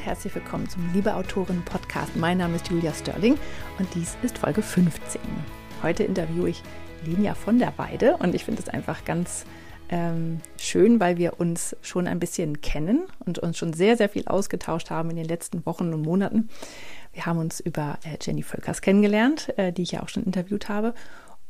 und herzlich willkommen zum Liebe Autorin Podcast. Mein Name ist Julia Sterling und dies ist Folge 15. Heute interviewe ich Linja von der Weide und ich finde es einfach ganz ähm, schön, weil wir uns schon ein bisschen kennen und uns schon sehr, sehr viel ausgetauscht haben in den letzten Wochen und Monaten. Wir haben uns über äh, Jenny Völkers kennengelernt, äh, die ich ja auch schon interviewt habe.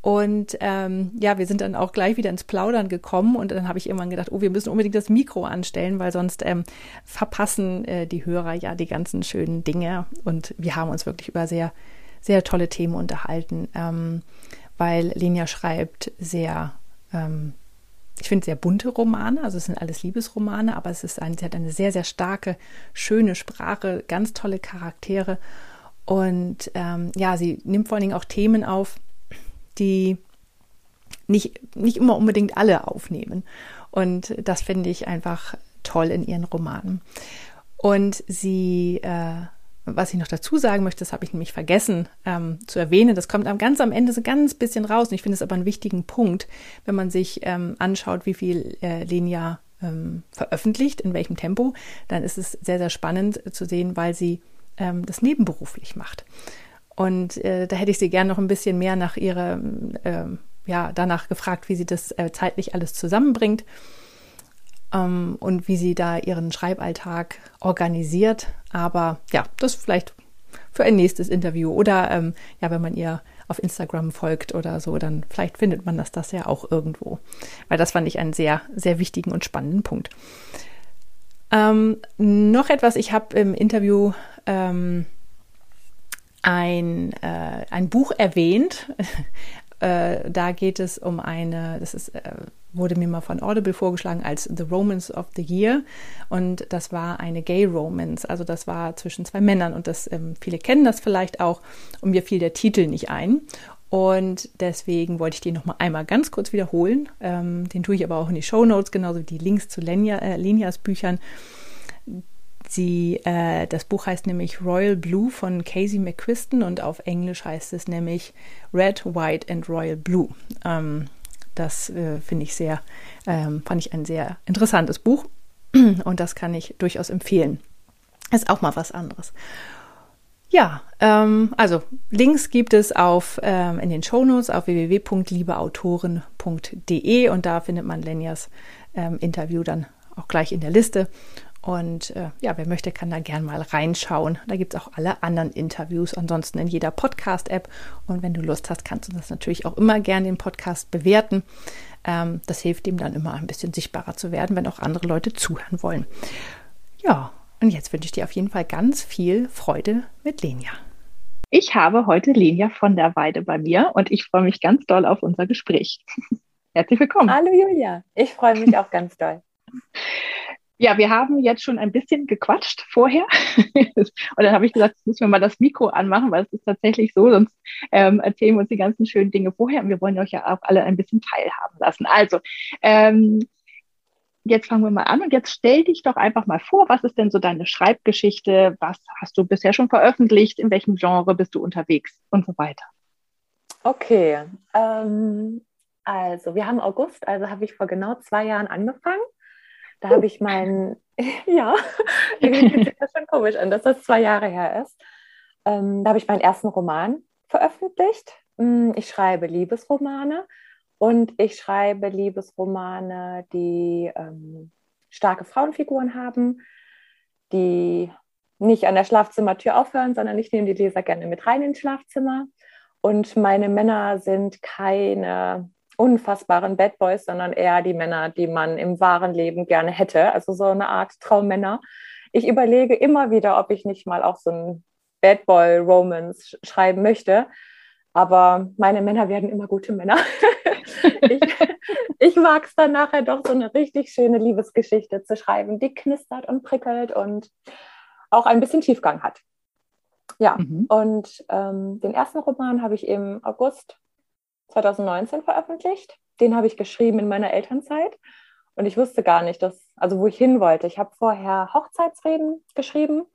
Und ähm, ja, wir sind dann auch gleich wieder ins Plaudern gekommen und dann habe ich irgendwann gedacht, oh, wir müssen unbedingt das Mikro anstellen, weil sonst ähm, verpassen äh, die Hörer ja die ganzen schönen Dinge. Und wir haben uns wirklich über sehr, sehr tolle Themen unterhalten, ähm, weil Lenia schreibt sehr, ähm, ich finde sehr bunte Romane, also es sind alles Liebesromane, aber es ist ein, sie hat eine sehr, sehr starke, schöne Sprache, ganz tolle Charaktere. Und ähm, ja, sie nimmt vor allen Dingen auch Themen auf, die nicht, nicht immer unbedingt alle aufnehmen. Und das finde ich einfach toll in ihren Romanen. Und sie, äh, was ich noch dazu sagen möchte, das habe ich nämlich vergessen ähm, zu erwähnen, das kommt am, ganz am Ende so ganz bisschen raus. Und ich finde es aber einen wichtigen Punkt, wenn man sich ähm, anschaut, wie viel äh, Lenia ähm, veröffentlicht, in welchem Tempo, dann ist es sehr, sehr spannend zu sehen, weil sie ähm, das nebenberuflich macht. Und äh, da hätte ich sie gern noch ein bisschen mehr nach ihrer, äh, ja, danach gefragt, wie sie das äh, zeitlich alles zusammenbringt ähm, und wie sie da ihren Schreiballtag organisiert. Aber ja, das vielleicht für ein nächstes Interview oder ähm, ja, wenn man ihr auf Instagram folgt oder so, dann vielleicht findet man das, das ja auch irgendwo. Weil das fand ich einen sehr, sehr wichtigen und spannenden Punkt. Ähm, noch etwas, ich habe im Interview ähm, ein, äh, ein Buch erwähnt. äh, da geht es um eine, das ist, äh, wurde mir mal von Audible vorgeschlagen als The Romance of the Year. Und das war eine Gay Romance. Also das war zwischen zwei Männern und das, ähm, viele kennen das vielleicht auch. Und mir fiel der Titel nicht ein. Und deswegen wollte ich den noch mal einmal ganz kurz wiederholen. Ähm, den tue ich aber auch in die Show Notes, genauso wie die Links zu Lenia, äh, Lenias Büchern. Sie, äh, das Buch heißt nämlich Royal Blue von Casey McQuiston und auf Englisch heißt es nämlich Red, White and Royal Blue. Ähm, das äh, finde ich sehr, ähm, fand ich ein sehr interessantes Buch und das kann ich durchaus empfehlen. Ist auch mal was anderes. Ja, ähm, also Links gibt es auf ähm, in den Shownotes auf www.liebeautoren.de und da findet man Lenjas ähm, Interview dann auch gleich in der Liste. Und äh, ja, wer möchte, kann da gern mal reinschauen. Da gibt es auch alle anderen Interviews, ansonsten in jeder Podcast-App. Und wenn du Lust hast, kannst du das natürlich auch immer gern den Podcast bewerten. Ähm, das hilft ihm dann immer ein bisschen sichtbarer zu werden, wenn auch andere Leute zuhören wollen. Ja, und jetzt wünsche ich dir auf jeden Fall ganz viel Freude mit Lenia. Ich habe heute Lenia von der Weide bei mir und ich freue mich ganz doll auf unser Gespräch. Herzlich willkommen. Hallo Julia, ich freue mich auch ganz doll. Ja, wir haben jetzt schon ein bisschen gequatscht vorher. und dann habe ich gesagt, jetzt müssen wir mal das Mikro anmachen, weil es ist tatsächlich so, sonst ähm, erzählen wir uns die ganzen schönen Dinge vorher und wir wollen euch ja auch alle ein bisschen teilhaben lassen. Also, ähm, jetzt fangen wir mal an und jetzt stell dich doch einfach mal vor, was ist denn so deine Schreibgeschichte? Was hast du bisher schon veröffentlicht? In welchem Genre bist du unterwegs und so weiter? Okay, ähm, also wir haben August, also habe ich vor genau zwei Jahren angefangen. Da habe ich meinen, ja, irgendwie das schon komisch an, dass das zwei Jahre her ist. Ähm, da habe ich meinen ersten Roman veröffentlicht. Hm, ich schreibe Liebesromane und ich schreibe Liebesromane, die ähm, starke Frauenfiguren haben, die nicht an der Schlafzimmertür aufhören, sondern ich nehme die Leser gerne mit rein ins Schlafzimmer. Und meine Männer sind keine unfassbaren Bad Boys, sondern eher die Männer, die man im wahren Leben gerne hätte. Also so eine Art Traummänner. Ich überlege immer wieder, ob ich nicht mal auch so ein Bad Boy Romance schreiben möchte. Aber meine Männer werden immer gute Männer. ich, ich mag es dann nachher doch so eine richtig schöne Liebesgeschichte zu schreiben, die knistert und prickelt und auch ein bisschen Tiefgang hat. Ja, mhm. und ähm, den ersten Roman habe ich im August 2019 veröffentlicht. Den habe ich geschrieben in meiner Elternzeit. Und ich wusste gar nicht, dass, also wo ich hin wollte. Ich habe vorher Hochzeitsreden geschrieben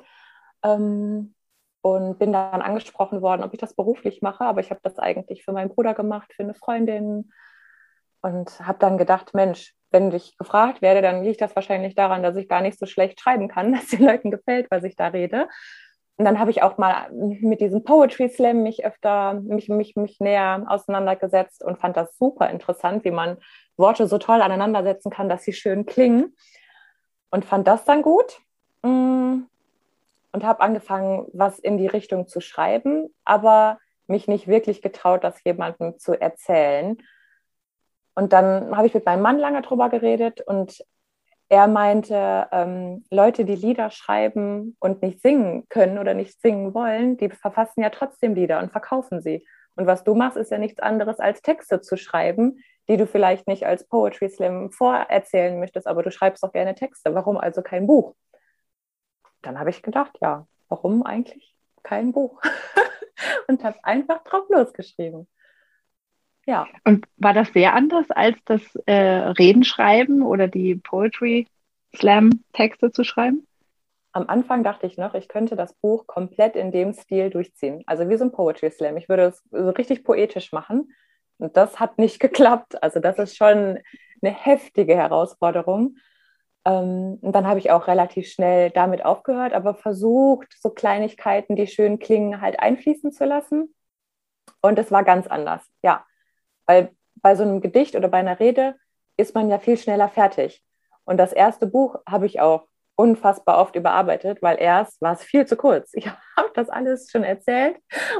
ähm, und bin dann angesprochen worden, ob ich das beruflich mache. Aber ich habe das eigentlich für meinen Bruder gemacht, für eine Freundin. Und habe dann gedacht, Mensch, wenn ich gefragt werde, dann liegt das wahrscheinlich daran, dass ich gar nicht so schlecht schreiben kann, dass den Leuten gefällt, was ich da rede. Und dann habe ich auch mal mit diesem Poetry Slam mich öfter, mich, mich, mich näher auseinandergesetzt und fand das super interessant, wie man Worte so toll aneinandersetzen kann, dass sie schön klingen. Und fand das dann gut. Mm. Und habe angefangen, was in die Richtung zu schreiben, aber mich nicht wirklich getraut, das jemandem zu erzählen. Und dann habe ich mit meinem Mann lange drüber geredet und er meinte, ähm, Leute, die Lieder schreiben und nicht singen können oder nicht singen wollen, die verfassen ja trotzdem Lieder und verkaufen sie. Und was du machst, ist ja nichts anderes als Texte zu schreiben, die du vielleicht nicht als Poetry Slam vorerzählen möchtest, aber du schreibst doch gerne Texte. Warum also kein Buch? Dann habe ich gedacht, ja, warum eigentlich kein Buch? und habe einfach drauf losgeschrieben. Ja. Und war das sehr anders als das äh, Redenschreiben oder die Poetry Slam Texte zu schreiben? Am Anfang dachte ich noch, ich könnte das Buch komplett in dem Stil durchziehen. Also wie so ein Poetry Slam. Ich würde es so richtig poetisch machen. Und das hat nicht geklappt. Also das ist schon eine heftige Herausforderung. Ähm, und dann habe ich auch relativ schnell damit aufgehört, aber versucht, so Kleinigkeiten, die schön klingen, halt einfließen zu lassen. Und es war ganz anders. Ja, weil bei so einem Gedicht oder bei einer Rede ist man ja viel schneller fertig. Und das erste Buch habe ich auch unfassbar oft überarbeitet, weil erst war es viel zu kurz. Ich habe das alles schon erzählt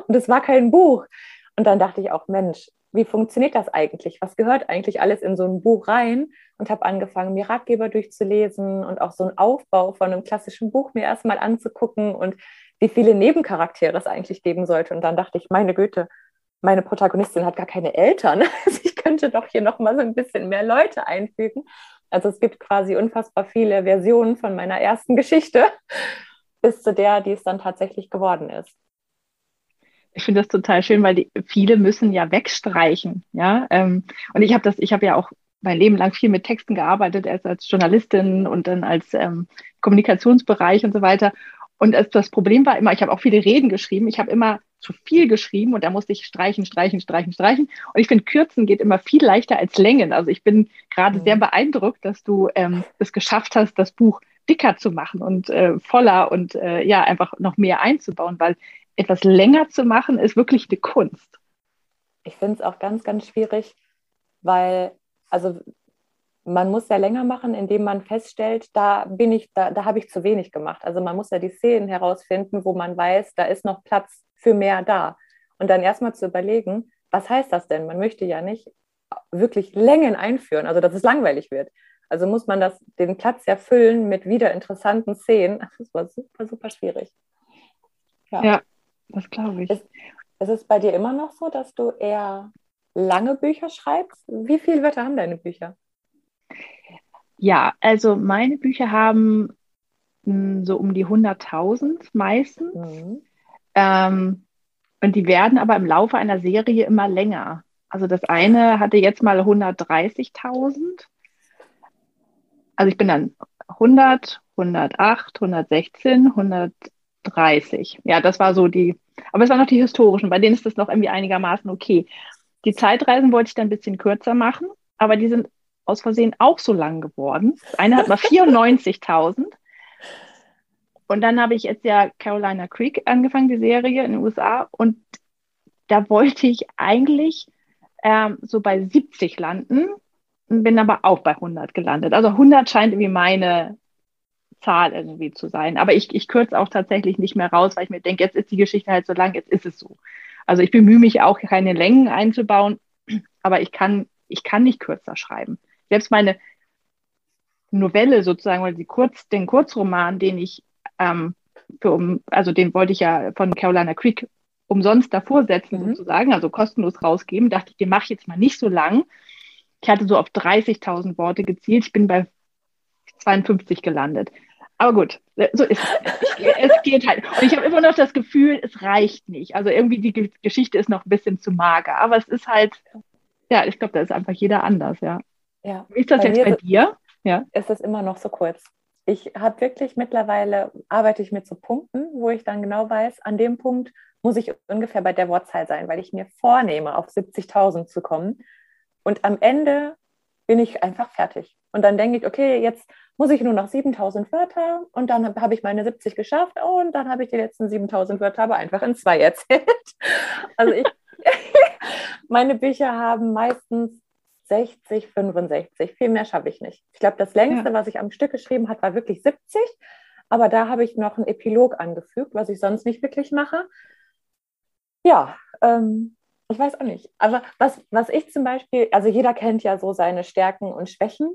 und es war kein Buch. Und dann dachte ich auch, Mensch, wie funktioniert das eigentlich? Was gehört eigentlich alles in so ein Buch rein? Und habe angefangen, mir Ratgeber durchzulesen und auch so einen Aufbau von einem klassischen Buch mir erstmal anzugucken und wie viele Nebencharaktere es eigentlich geben sollte. Und dann dachte ich, meine Güte, meine Protagonistin hat gar keine Eltern. Also ich könnte doch hier noch mal so ein bisschen mehr Leute einfügen. Also es gibt quasi unfassbar viele Versionen von meiner ersten Geschichte bis zu der, die es dann tatsächlich geworden ist. Ich finde das total schön, weil die, viele müssen ja wegstreichen, ja. Ähm, und ich habe das, ich habe ja auch mein Leben lang viel mit Texten gearbeitet, erst als Journalistin und dann als ähm, Kommunikationsbereich und so weiter. Und das Problem war immer, ich habe auch viele Reden geschrieben, ich habe immer zu viel geschrieben und da musste ich streichen, streichen, streichen, streichen. Und ich finde, Kürzen geht immer viel leichter als Längen. Also ich bin gerade mhm. sehr beeindruckt, dass du ähm, es geschafft hast, das Buch dicker zu machen und äh, voller und äh, ja, einfach noch mehr einzubauen, weil etwas länger zu machen ist wirklich eine Kunst. Ich finde es auch ganz, ganz schwierig, weil, also man muss ja länger machen, indem man feststellt, da bin ich, da, da habe ich zu wenig gemacht. Also man muss ja die Szenen herausfinden, wo man weiß, da ist noch Platz für mehr da. Und dann erstmal zu überlegen, was heißt das denn? Man möchte ja nicht wirklich Längen einführen, also dass es langweilig wird. Also muss man das, den Platz ja füllen mit wieder interessanten Szenen. Das war super, super schwierig. Ja, ja das glaube ich. Ist, ist es bei dir immer noch so, dass du eher lange Bücher schreibst? Wie viele Wörter haben deine Bücher? Ja, also meine Bücher haben mh, hm, so um die 100.000 meistens. Mhm. Ähm, und die werden aber im Laufe einer Serie immer länger. Also das eine hatte jetzt mal 130.000. Also ich bin dann 100, 108, 116, 130. Ja, das war so die, aber es waren noch die historischen, bei denen ist das noch irgendwie einigermaßen okay. Die Zeitreisen wollte ich dann ein bisschen kürzer machen, aber die sind aus Versehen auch so lang geworden. Das eine hat mal 94.000 und dann habe ich jetzt ja Carolina Creek angefangen, die Serie in den USA. Und da wollte ich eigentlich ähm, so bei 70 landen und bin aber auch bei 100 gelandet. Also 100 scheint irgendwie meine Zahl irgendwie zu sein. Aber ich, ich kürze auch tatsächlich nicht mehr raus, weil ich mir denke, jetzt ist die Geschichte halt so lang, jetzt ist es so. Also ich bemühe mich auch, keine Längen einzubauen, aber ich kann, ich kann nicht kürzer schreiben. Selbst meine Novelle sozusagen, oder die Kurz, den Kurzroman, den ich ähm, für um, also den wollte ich ja von Carolina Creek umsonst davor setzen, mhm. sozusagen, also kostenlos rausgeben. Dachte ich, den mache ich jetzt mal nicht so lang. Ich hatte so auf 30.000 Worte gezielt. Ich bin bei 52 gelandet. Aber gut, so ist es. es geht halt. Und ich habe immer noch das Gefühl, es reicht nicht. Also irgendwie die Geschichte ist noch ein bisschen zu mager. Aber es ist halt, ja, ich glaube, da ist einfach jeder anders, ja. ja. Wie ist das bei jetzt bei dir? Ja. Ist das immer noch so kurz? Ich habe wirklich mittlerweile, arbeite ich mit so Punkten, wo ich dann genau weiß, an dem Punkt muss ich ungefähr bei der Wortzahl sein, weil ich mir vornehme, auf 70.000 zu kommen. Und am Ende bin ich einfach fertig. Und dann denke ich, okay, jetzt muss ich nur noch 7000 Wörter und dann habe ich meine 70 geschafft und dann habe ich die letzten 7000 Wörter aber einfach in zwei erzählt. Also ich, meine Bücher haben meistens 60, 65. Viel mehr schaffe ich nicht. Ich glaube, das längste, ja. was ich am Stück geschrieben habe, war wirklich 70. Aber da habe ich noch einen Epilog angefügt, was ich sonst nicht wirklich mache. Ja, ähm, ich weiß auch nicht. Aber was, was ich zum Beispiel, also jeder kennt ja so seine Stärken und Schwächen.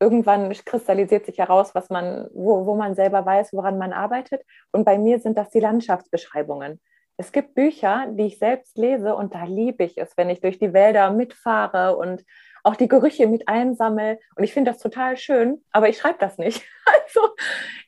Irgendwann kristallisiert sich heraus, was man, wo, wo man selber weiß, woran man arbeitet. Und bei mir sind das die Landschaftsbeschreibungen. Es gibt Bücher, die ich selbst lese und da liebe ich es, wenn ich durch die Wälder mitfahre und auch die Gerüche mit einsammle. Und ich finde das total schön, aber ich schreibe das nicht. Also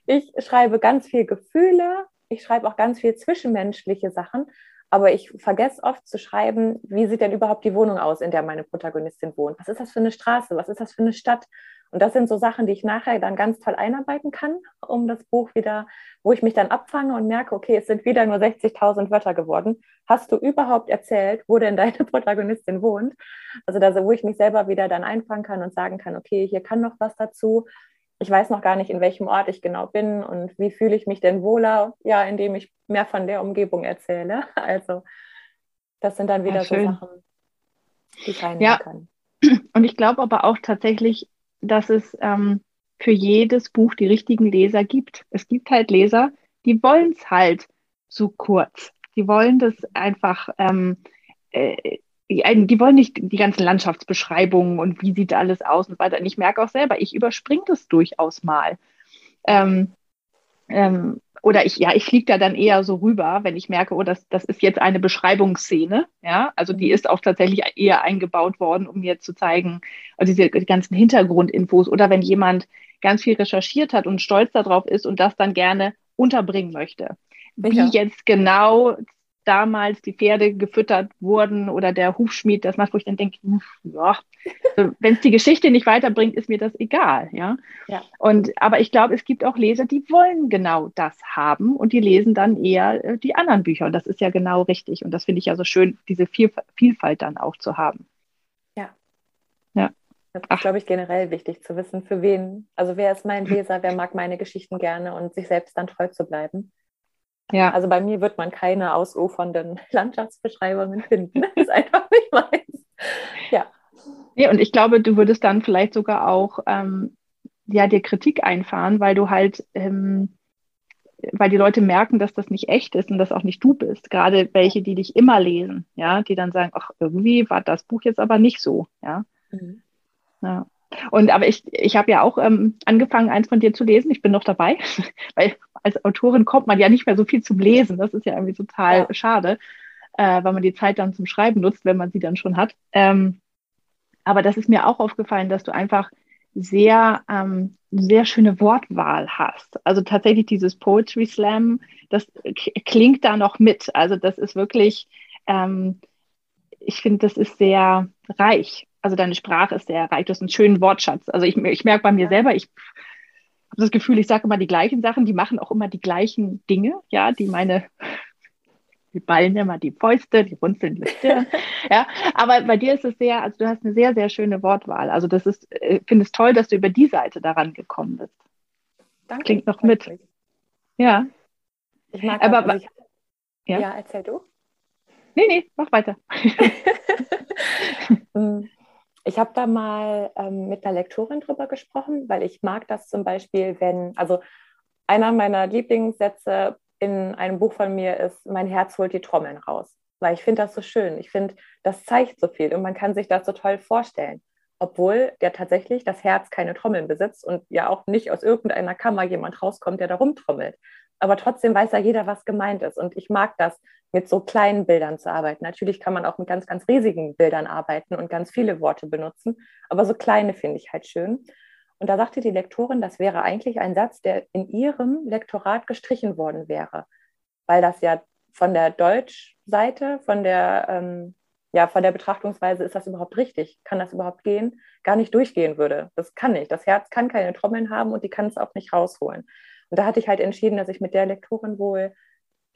ich schreibe ganz viel Gefühle, ich schreibe auch ganz viel zwischenmenschliche Sachen, aber ich vergesse oft zu schreiben, wie sieht denn überhaupt die Wohnung aus, in der meine Protagonistin wohnt? Was ist das für eine Straße? Was ist das für eine Stadt? Und das sind so Sachen, die ich nachher dann ganz toll einarbeiten kann, um das Buch wieder, wo ich mich dann abfange und merke, okay, es sind wieder nur 60.000 Wörter geworden. Hast du überhaupt erzählt, wo denn deine Protagonistin wohnt? Also da, wo ich mich selber wieder dann einfangen kann und sagen kann, okay, hier kann noch was dazu. Ich weiß noch gar nicht, in welchem Ort ich genau bin und wie fühle ich mich denn wohler, ja, indem ich mehr von der Umgebung erzähle. Also das sind dann wieder ja, so Sachen, die ich reinnehmen ja. kann. Und ich glaube aber auch tatsächlich, dass es ähm, für jedes Buch die richtigen Leser gibt. Es gibt halt Leser, die wollen es halt zu kurz. Die wollen das einfach, ähm, äh, die wollen nicht die ganzen Landschaftsbeschreibungen und wie sieht alles aus und weiter. Und ich merke auch selber, ich überspringe das durchaus mal. Ähm, ähm, oder ich, ja, ich fliege da dann eher so rüber, wenn ich merke, oh, das, das ist jetzt eine Beschreibungsszene. Ja, also die mhm. ist auch tatsächlich eher eingebaut worden, um mir zu zeigen, also diese die ganzen Hintergrundinfos oder wenn jemand ganz viel recherchiert hat und stolz darauf ist und das dann gerne unterbringen möchte. Wie jetzt genau damals die Pferde gefüttert wurden oder der Hufschmied das macht, wo ich dann denke, ja, also, wenn es die Geschichte nicht weiterbringt, ist mir das egal, ja. ja. Und aber ich glaube, es gibt auch Leser, die wollen genau das haben und die lesen dann eher äh, die anderen Bücher und das ist ja genau richtig und das finde ich ja so schön, diese Vielfalt dann auch zu haben. Ja. Ja. Das ist, glaube ich, generell wichtig zu wissen, für wen, also wer ist mein Leser, wer mag meine Geschichten gerne und sich selbst dann treu zu bleiben. Ja. Also bei mir wird man keine ausufernden Landschaftsbeschreibungen finden. Das ist einfach nicht meins. Ja. Ja, und ich glaube, du würdest dann vielleicht sogar auch ähm, ja, dir Kritik einfahren, weil du halt, ähm, weil die Leute merken, dass das nicht echt ist und dass auch nicht du bist. Gerade welche, die dich immer lesen, ja, die dann sagen, ach, irgendwie war das Buch jetzt aber nicht so, ja. Mhm. Ja. Und aber ich, ich habe ja auch ähm, angefangen, eins von dir zu lesen. Ich bin noch dabei, weil als Autorin kommt man ja nicht mehr so viel zum Lesen. Das ist ja irgendwie total ja. schade, äh, weil man die Zeit dann zum Schreiben nutzt, wenn man sie dann schon hat. Ähm, aber das ist mir auch aufgefallen, dass du einfach sehr, ähm, sehr schöne Wortwahl hast. Also tatsächlich dieses Poetry Slam, das klingt da noch mit. Also das ist wirklich, ähm, ich finde, das ist sehr reich. Also deine Sprache ist sehr reich. Du hast einen schönen Wortschatz. Also ich, ich merke bei mir selber, ich habe das Gefühl, ich sage immer die gleichen Sachen, die machen auch immer die gleichen Dinge, ja, die meine, die ballen immer die Fäuste, die runzeln die Stirn, ja, aber bei dir ist es sehr, also du hast eine sehr, sehr schöne Wortwahl, also das ist, ich äh, finde es toll, dass du über die Seite daran gekommen bist. Danke. Klingt noch mit. Ja. Ich mag aber, das, also ich, ja? ja, erzähl du. Nee, nee, mach weiter. Ich habe da mal ähm, mit einer Lektorin drüber gesprochen, weil ich mag das zum Beispiel, wenn, also einer meiner Lieblingssätze in einem Buch von mir ist, mein Herz holt die Trommeln raus. Weil ich finde das so schön. Ich finde, das zeigt so viel und man kann sich das so toll vorstellen. Obwohl der tatsächlich das Herz keine Trommeln besitzt und ja auch nicht aus irgendeiner Kammer jemand rauskommt, der da rumtrommelt aber trotzdem weiß ja jeder, was gemeint ist. Und ich mag das, mit so kleinen Bildern zu arbeiten. Natürlich kann man auch mit ganz, ganz riesigen Bildern arbeiten und ganz viele Worte benutzen, aber so kleine finde ich halt schön. Und da sagte die Lektorin, das wäre eigentlich ein Satz, der in ihrem Lektorat gestrichen worden wäre, weil das ja von der Deutschseite, von der, ähm, ja, von der Betrachtungsweise, ist das überhaupt richtig? Kann das überhaupt gehen? Gar nicht durchgehen würde. Das kann nicht. Das Herz kann keine Trommeln haben und die kann es auch nicht rausholen. Und da hatte ich halt entschieden, dass ich mit der Lektorin wohl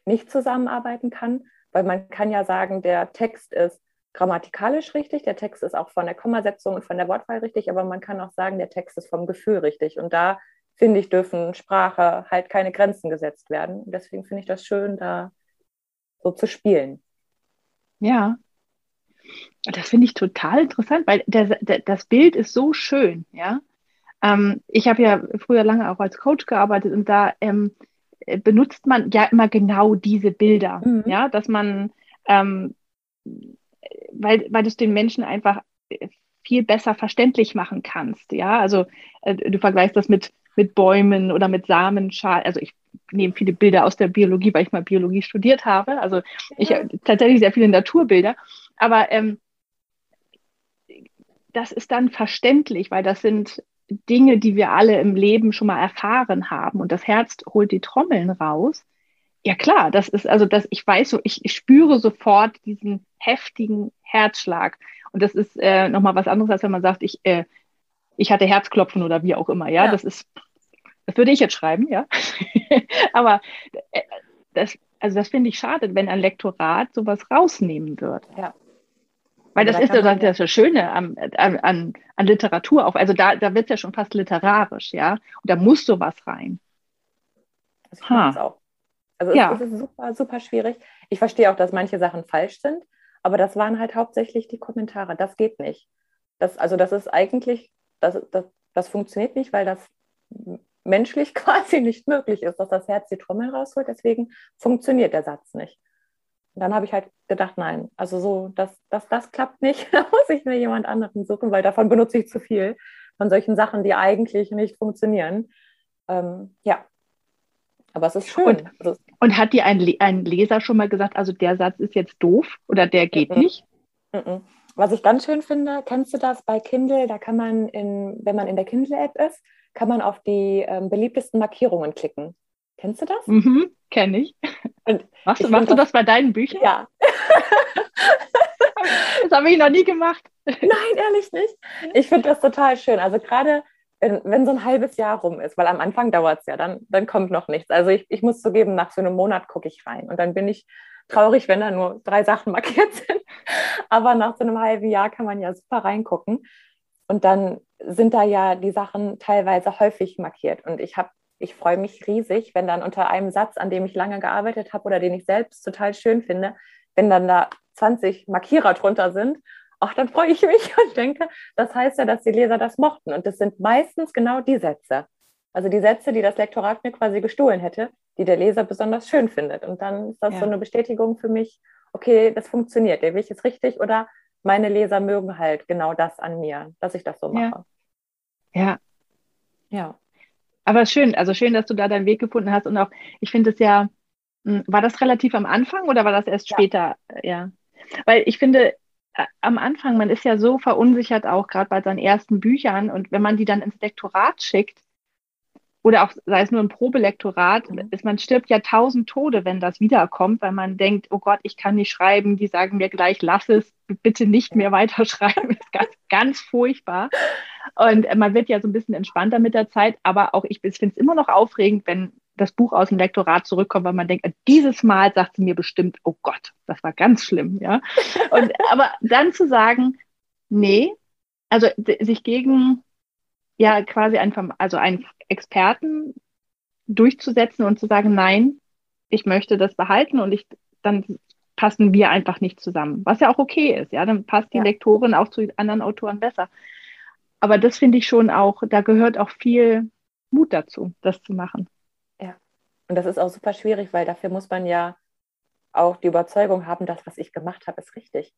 nicht zusammenarbeiten kann, weil man kann ja sagen, der Text ist grammatikalisch richtig, der Text ist auch von der Kommasetzung und von der Wortwahl richtig, aber man kann auch sagen, der Text ist vom Gefühl richtig. Und da, finde ich, dürfen Sprache halt keine Grenzen gesetzt werden. Und deswegen finde ich das schön, da so zu spielen. Ja, das finde ich total interessant, weil der, der, das Bild ist so schön, ja. Ähm, ich habe ja früher lange auch als Coach gearbeitet und da ähm, benutzt man ja immer genau diese Bilder, mhm. ja, dass man, ähm, weil, weil du es den Menschen einfach viel besser verständlich machen kannst, ja. Also äh, du vergleichst das mit, mit Bäumen oder mit Samenschalen, also ich nehme viele Bilder aus der Biologie, weil ich mal Biologie studiert habe. Also ich ja. tatsächlich sehr viele Naturbilder. Aber ähm, das ist dann verständlich, weil das sind Dinge, die wir alle im Leben schon mal erfahren haben. Und das Herz holt die Trommeln raus. Ja klar, das ist also das, ich weiß so, ich, ich spüre sofort diesen heftigen Herzschlag. Und das ist äh, nochmal was anderes, als wenn man sagt, ich, äh, ich hatte Herzklopfen oder wie auch immer. Ja, ja. das ist, das würde ich jetzt schreiben, ja. Aber äh, das, also das finde ich schade, wenn ein Lektorat sowas rausnehmen wird. Ja. Weil das ist ja das, das, das Schöne an, an, an Literatur auch. Also da, da wird es ja schon fast literarisch, ja. Und da muss sowas rein. Also ich ha. auch. Also ja. es, es ist super, super schwierig. Ich verstehe auch, dass manche Sachen falsch sind, aber das waren halt hauptsächlich die Kommentare. Das geht nicht. Das, also das ist eigentlich, das, das, das funktioniert nicht, weil das menschlich quasi nicht möglich ist, dass das Herz die Trommel rausholt. Deswegen funktioniert der Satz nicht. Und dann habe ich halt gedacht, nein, also so, dass das, das klappt nicht, da muss ich mir jemand anderen suchen, weil davon benutze ich zu viel von solchen Sachen, die eigentlich nicht funktionieren. Ähm, ja, aber es ist schön. Und, also, und hat dir ein, ein, Leser schon mal gesagt, also der Satz ist jetzt doof oder der geht mm -mm. nicht? Mm Was ich ganz schön finde, kennst du das bei Kindle? Da kann man, in, wenn man in der Kindle-App ist, kann man auf die ähm, beliebtesten Markierungen klicken. Kennst du das? Mhm, kenne ich. Und machst ich machst du das bei deinen Büchern? Ja. das habe ich noch nie gemacht. Nein, ehrlich nicht. Ich finde das total schön. Also gerade wenn, wenn, so ein halbes Jahr rum ist, weil am Anfang dauert es ja, dann, dann kommt noch nichts. Also ich, ich muss zugeben, nach so einem Monat gucke ich rein und dann bin ich traurig, wenn da nur drei Sachen markiert sind. Aber nach so einem halben Jahr kann man ja super reingucken. Und dann sind da ja die Sachen teilweise häufig markiert. Und ich habe ich freue mich riesig, wenn dann unter einem Satz, an dem ich lange gearbeitet habe oder den ich selbst total schön finde, wenn dann da 20 Markierer drunter sind, ach, dann freue ich mich und denke, das heißt ja, dass die Leser das mochten. Und das sind meistens genau die Sätze. Also die Sätze, die das Lektorat mir quasi gestohlen hätte, die der Leser besonders schön findet. Und dann ist das ja. so eine Bestätigung für mich, okay, das funktioniert, der Weg ist richtig oder meine Leser mögen halt genau das an mir, dass ich das so mache. Ja. Ja. ja. Aber schön, also schön, dass du da deinen Weg gefunden hast. Und auch, ich finde es ja, hm, war das relativ am Anfang oder war das erst ja. später? Ja. Weil ich finde, am Anfang, man ist ja so verunsichert auch gerade bei seinen ersten Büchern und wenn man die dann ins Lektorat schickt, oder auch sei es nur ein Probelektorat, mhm. ist, man stirbt ja tausend Tode, wenn das wiederkommt, weil man denkt, oh Gott, ich kann nicht schreiben, die sagen mir gleich, lass es, bitte nicht mehr weiterschreiben, das ist ganz, ganz furchtbar. Und man wird ja so ein bisschen entspannter mit der Zeit, aber auch ich finde es immer noch aufregend, wenn das Buch aus dem Lektorat zurückkommt, weil man denkt, dieses Mal sagt sie mir bestimmt, oh Gott, das war ganz schlimm, ja. Und aber dann zu sagen, nee, also sich gegen ja quasi einfach, also einen Experten durchzusetzen und zu sagen, nein, ich möchte das behalten und ich, dann passen wir einfach nicht zusammen. Was ja auch okay ist, ja, dann passt die ja. Lektorin auch zu anderen Autoren besser. Aber das finde ich schon auch, da gehört auch viel Mut dazu, das zu machen. Ja, und das ist auch super schwierig, weil dafür muss man ja auch die Überzeugung haben, das, was ich gemacht habe, ist richtig.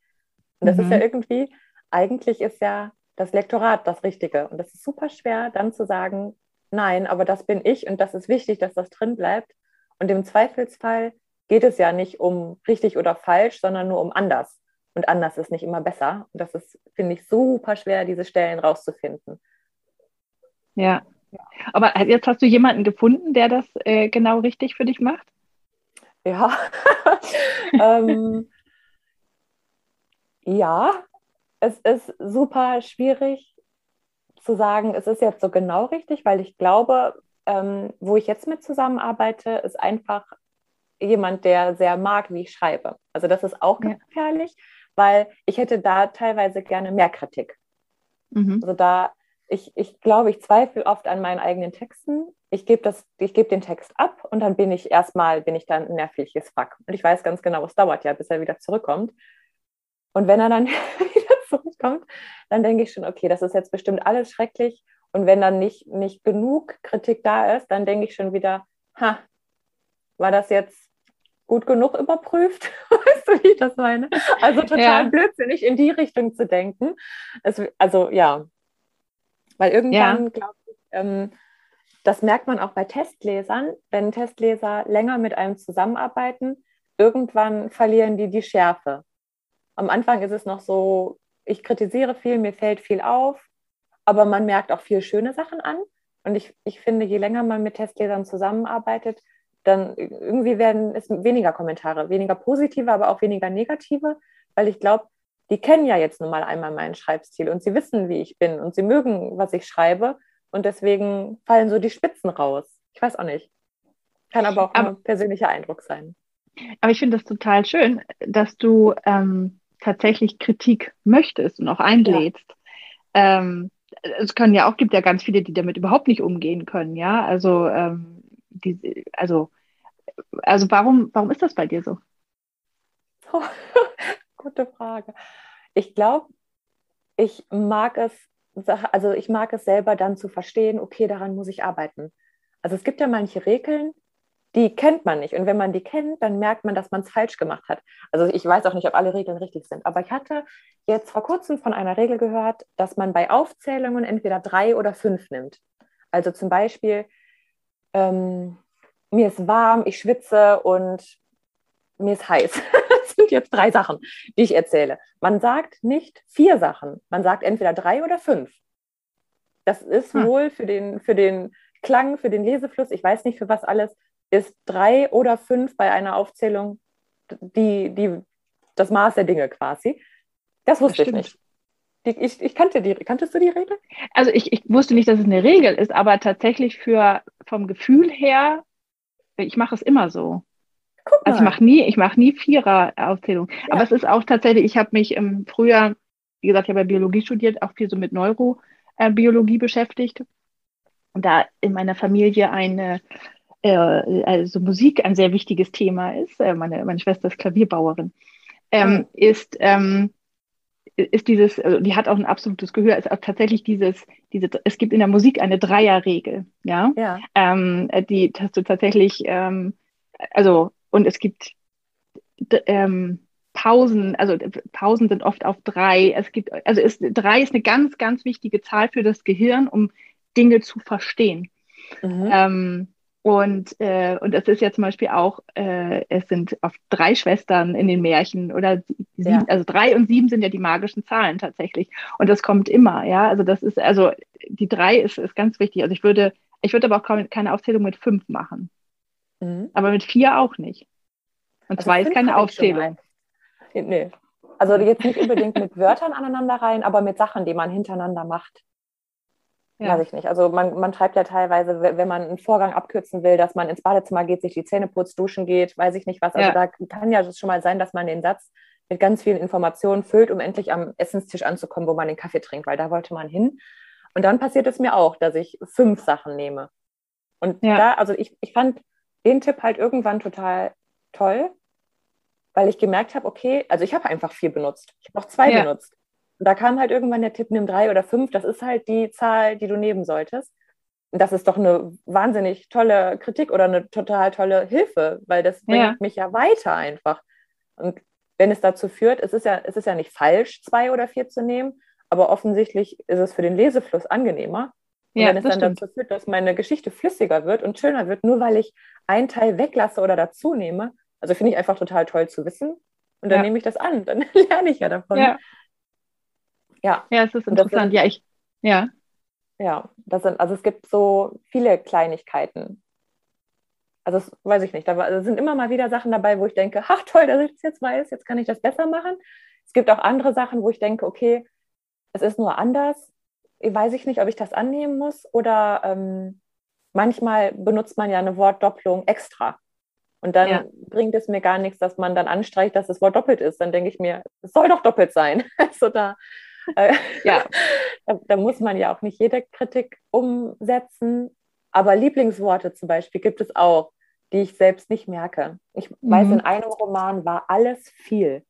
Und das mhm. ist ja irgendwie, eigentlich ist ja das Lektorat das Richtige. Und das ist super schwer, dann zu sagen, nein, aber das bin ich und das ist wichtig, dass das drin bleibt. Und im Zweifelsfall geht es ja nicht um richtig oder falsch, sondern nur um anders. Und anders ist nicht immer besser. Und das ist, finde ich, super schwer, diese Stellen rauszufinden. Ja. Aber jetzt hast du jemanden gefunden, der das äh, genau richtig für dich macht? Ja. ähm, ja, es ist super schwierig zu sagen, es ist jetzt so genau richtig, weil ich glaube, ähm, wo ich jetzt mit zusammenarbeite, ist einfach jemand, der sehr mag, wie ich schreibe. Also das ist auch ja. gefährlich, weil ich hätte da teilweise gerne mehr Kritik. Mhm. Also da, ich, ich glaube, ich zweifle oft an meinen eigenen Texten. Ich gebe das, den Text ab und dann bin ich erstmal, bin ich dann ein nerviges Fuck. Und ich weiß ganz genau, es dauert ja, bis er wieder zurückkommt. Und wenn er dann wieder zurückkommt, dann denke ich schon, okay, das ist jetzt bestimmt alles schrecklich. Und wenn dann nicht, nicht genug Kritik da ist, dann denke ich schon wieder, ha, war das jetzt gut genug überprüft? weißt du, wie ich das meine? Also total ja. blödsinnig in die Richtung zu denken. Es, also ja, weil irgendwann, ja. glaube ich, ähm, das merkt man auch bei Testlesern, wenn Testleser länger mit einem zusammenarbeiten, irgendwann verlieren die die Schärfe. Am Anfang ist es noch so, ich kritisiere viel, mir fällt viel auf, aber man merkt auch viel schöne Sachen an. Und ich, ich finde, je länger man mit Testlesern zusammenarbeitet, dann irgendwie werden es weniger Kommentare, weniger positive, aber auch weniger negative, weil ich glaube, die kennen ja jetzt nun mal einmal meinen Schreibstil und sie wissen, wie ich bin und sie mögen, was ich schreibe und deswegen fallen so die Spitzen raus. Ich weiß auch nicht. Kann aber auch aber, ein persönlicher Eindruck sein. Aber ich finde das total schön, dass du ähm, tatsächlich Kritik möchtest und auch einlädst. Ja. Ähm, es können ja auch, gibt ja ganz viele, die damit überhaupt nicht umgehen können, ja. Also, ähm, die, also, also warum, warum ist das bei dir so? Oh, gute Frage. Ich glaube, ich mag es, also ich mag es selber dann zu verstehen, okay, daran muss ich arbeiten. Also es gibt ja manche Regeln, die kennt man nicht. Und wenn man die kennt, dann merkt man, dass man es falsch gemacht hat. Also ich weiß auch nicht, ob alle Regeln richtig sind. Aber ich hatte jetzt vor kurzem von einer Regel gehört, dass man bei Aufzählungen entweder drei oder fünf nimmt. Also zum Beispiel, ähm, mir ist warm, ich schwitze und mir ist heiß. das sind jetzt drei Sachen, die ich erzähle. Man sagt nicht vier Sachen. Man sagt entweder drei oder fünf. Das ist hm. wohl für den, für den Klang, für den Lesefluss, ich weiß nicht für was alles, ist drei oder fünf bei einer Aufzählung die, die, das Maß der Dinge quasi. Das wusste das ich nicht. Die, ich, ich kannte die, kanntest du die Regel? Also ich, ich wusste nicht, dass es eine Regel ist, aber tatsächlich für vom Gefühl her, ich mache es immer so. Also ich mache nie, ich mache nie Vierer-Aufzählung. Ja. Aber es ist auch tatsächlich, ich habe mich im Frühjahr, wie gesagt, ich habe ja Biologie studiert, auch viel so mit Neurobiologie beschäftigt. Und da in meiner Familie eine äh, also Musik ein sehr wichtiges Thema ist, äh, meine, meine Schwester ist Klavierbauerin, ähm, ist, ähm, ist dieses, also die hat auch ein absolutes Gehör, ist auch tatsächlich dieses, diese, es gibt in der Musik eine Dreierregel, ja, ja. Ähm, die hast du tatsächlich, ähm, also, und es gibt ähm, Pausen, also Pausen sind oft auf drei, es gibt, also ist, drei ist eine ganz, ganz wichtige Zahl für das Gehirn, um Dinge zu verstehen. Mhm. Ähm, und, äh, und es ist ja zum Beispiel auch, äh, es sind oft drei Schwestern in den Märchen oder sieben, ja. also drei und sieben sind ja die magischen Zahlen tatsächlich. Und das kommt immer, ja. Also das ist, also die drei ist, ist ganz wichtig. Also ich würde, ich würde aber auch keine Aufzählung mit fünf machen. Mhm. Aber mit vier auch nicht. Und also zwei ist keine Aufzählung. Nee. Also jetzt nicht unbedingt mit Wörtern aneinander rein, aber mit Sachen, die man hintereinander macht. Ja. Weiß ich nicht. Also man, man schreibt ja teilweise, wenn man einen Vorgang abkürzen will, dass man ins Badezimmer geht, sich die Zähne putzt, duschen geht, weiß ich nicht was. Also ja. da kann ja schon mal sein, dass man den Satz mit ganz vielen Informationen füllt, um endlich am Essenstisch anzukommen, wo man den Kaffee trinkt, weil da wollte man hin. Und dann passiert es mir auch, dass ich fünf Sachen nehme. Und ja. da, also ich, ich fand den Tipp halt irgendwann total toll, weil ich gemerkt habe, okay, also ich habe einfach vier benutzt. Ich habe auch zwei ja. benutzt. Und da kam halt irgendwann der Tipp, nimm drei oder fünf, das ist halt die Zahl, die du nehmen solltest. Und das ist doch eine wahnsinnig tolle Kritik oder eine total tolle Hilfe, weil das bringt ja. mich ja weiter einfach. Und wenn es dazu führt, es ist ja, es ist ja nicht falsch, zwei oder vier zu nehmen, aber offensichtlich ist es für den Lesefluss angenehmer. Und ja, wenn es dann stimmt. dazu führt, dass meine Geschichte flüssiger wird und schöner wird, nur weil ich einen Teil weglasse oder dazu nehme, also finde ich einfach total toll zu wissen. Und dann ja. nehme ich das an, dann lerne ich ja davon. Ja. Ja. Ja, es ist interessant. Sind, ja, ich, ja. Ja, das sind, also es gibt so viele Kleinigkeiten. Also das weiß ich nicht. Da also sind immer mal wieder Sachen dabei, wo ich denke, ach toll, dass ich das jetzt weiß, jetzt kann ich das besser machen. Es gibt auch andere Sachen, wo ich denke, okay, es ist nur anders. Weiß ich nicht, ob ich das annehmen muss. Oder ähm, manchmal benutzt man ja eine Wortdopplung extra. Und dann ja. bringt es mir gar nichts, dass man dann anstreicht, dass das Wort doppelt ist. Dann denke ich mir, es soll doch doppelt sein. Also da, ja. da, da, muss man ja auch nicht jede Kritik umsetzen. Aber Lieblingsworte zum Beispiel gibt es auch, die ich selbst nicht merke. Ich mhm. weiß, in einem Roman war alles viel.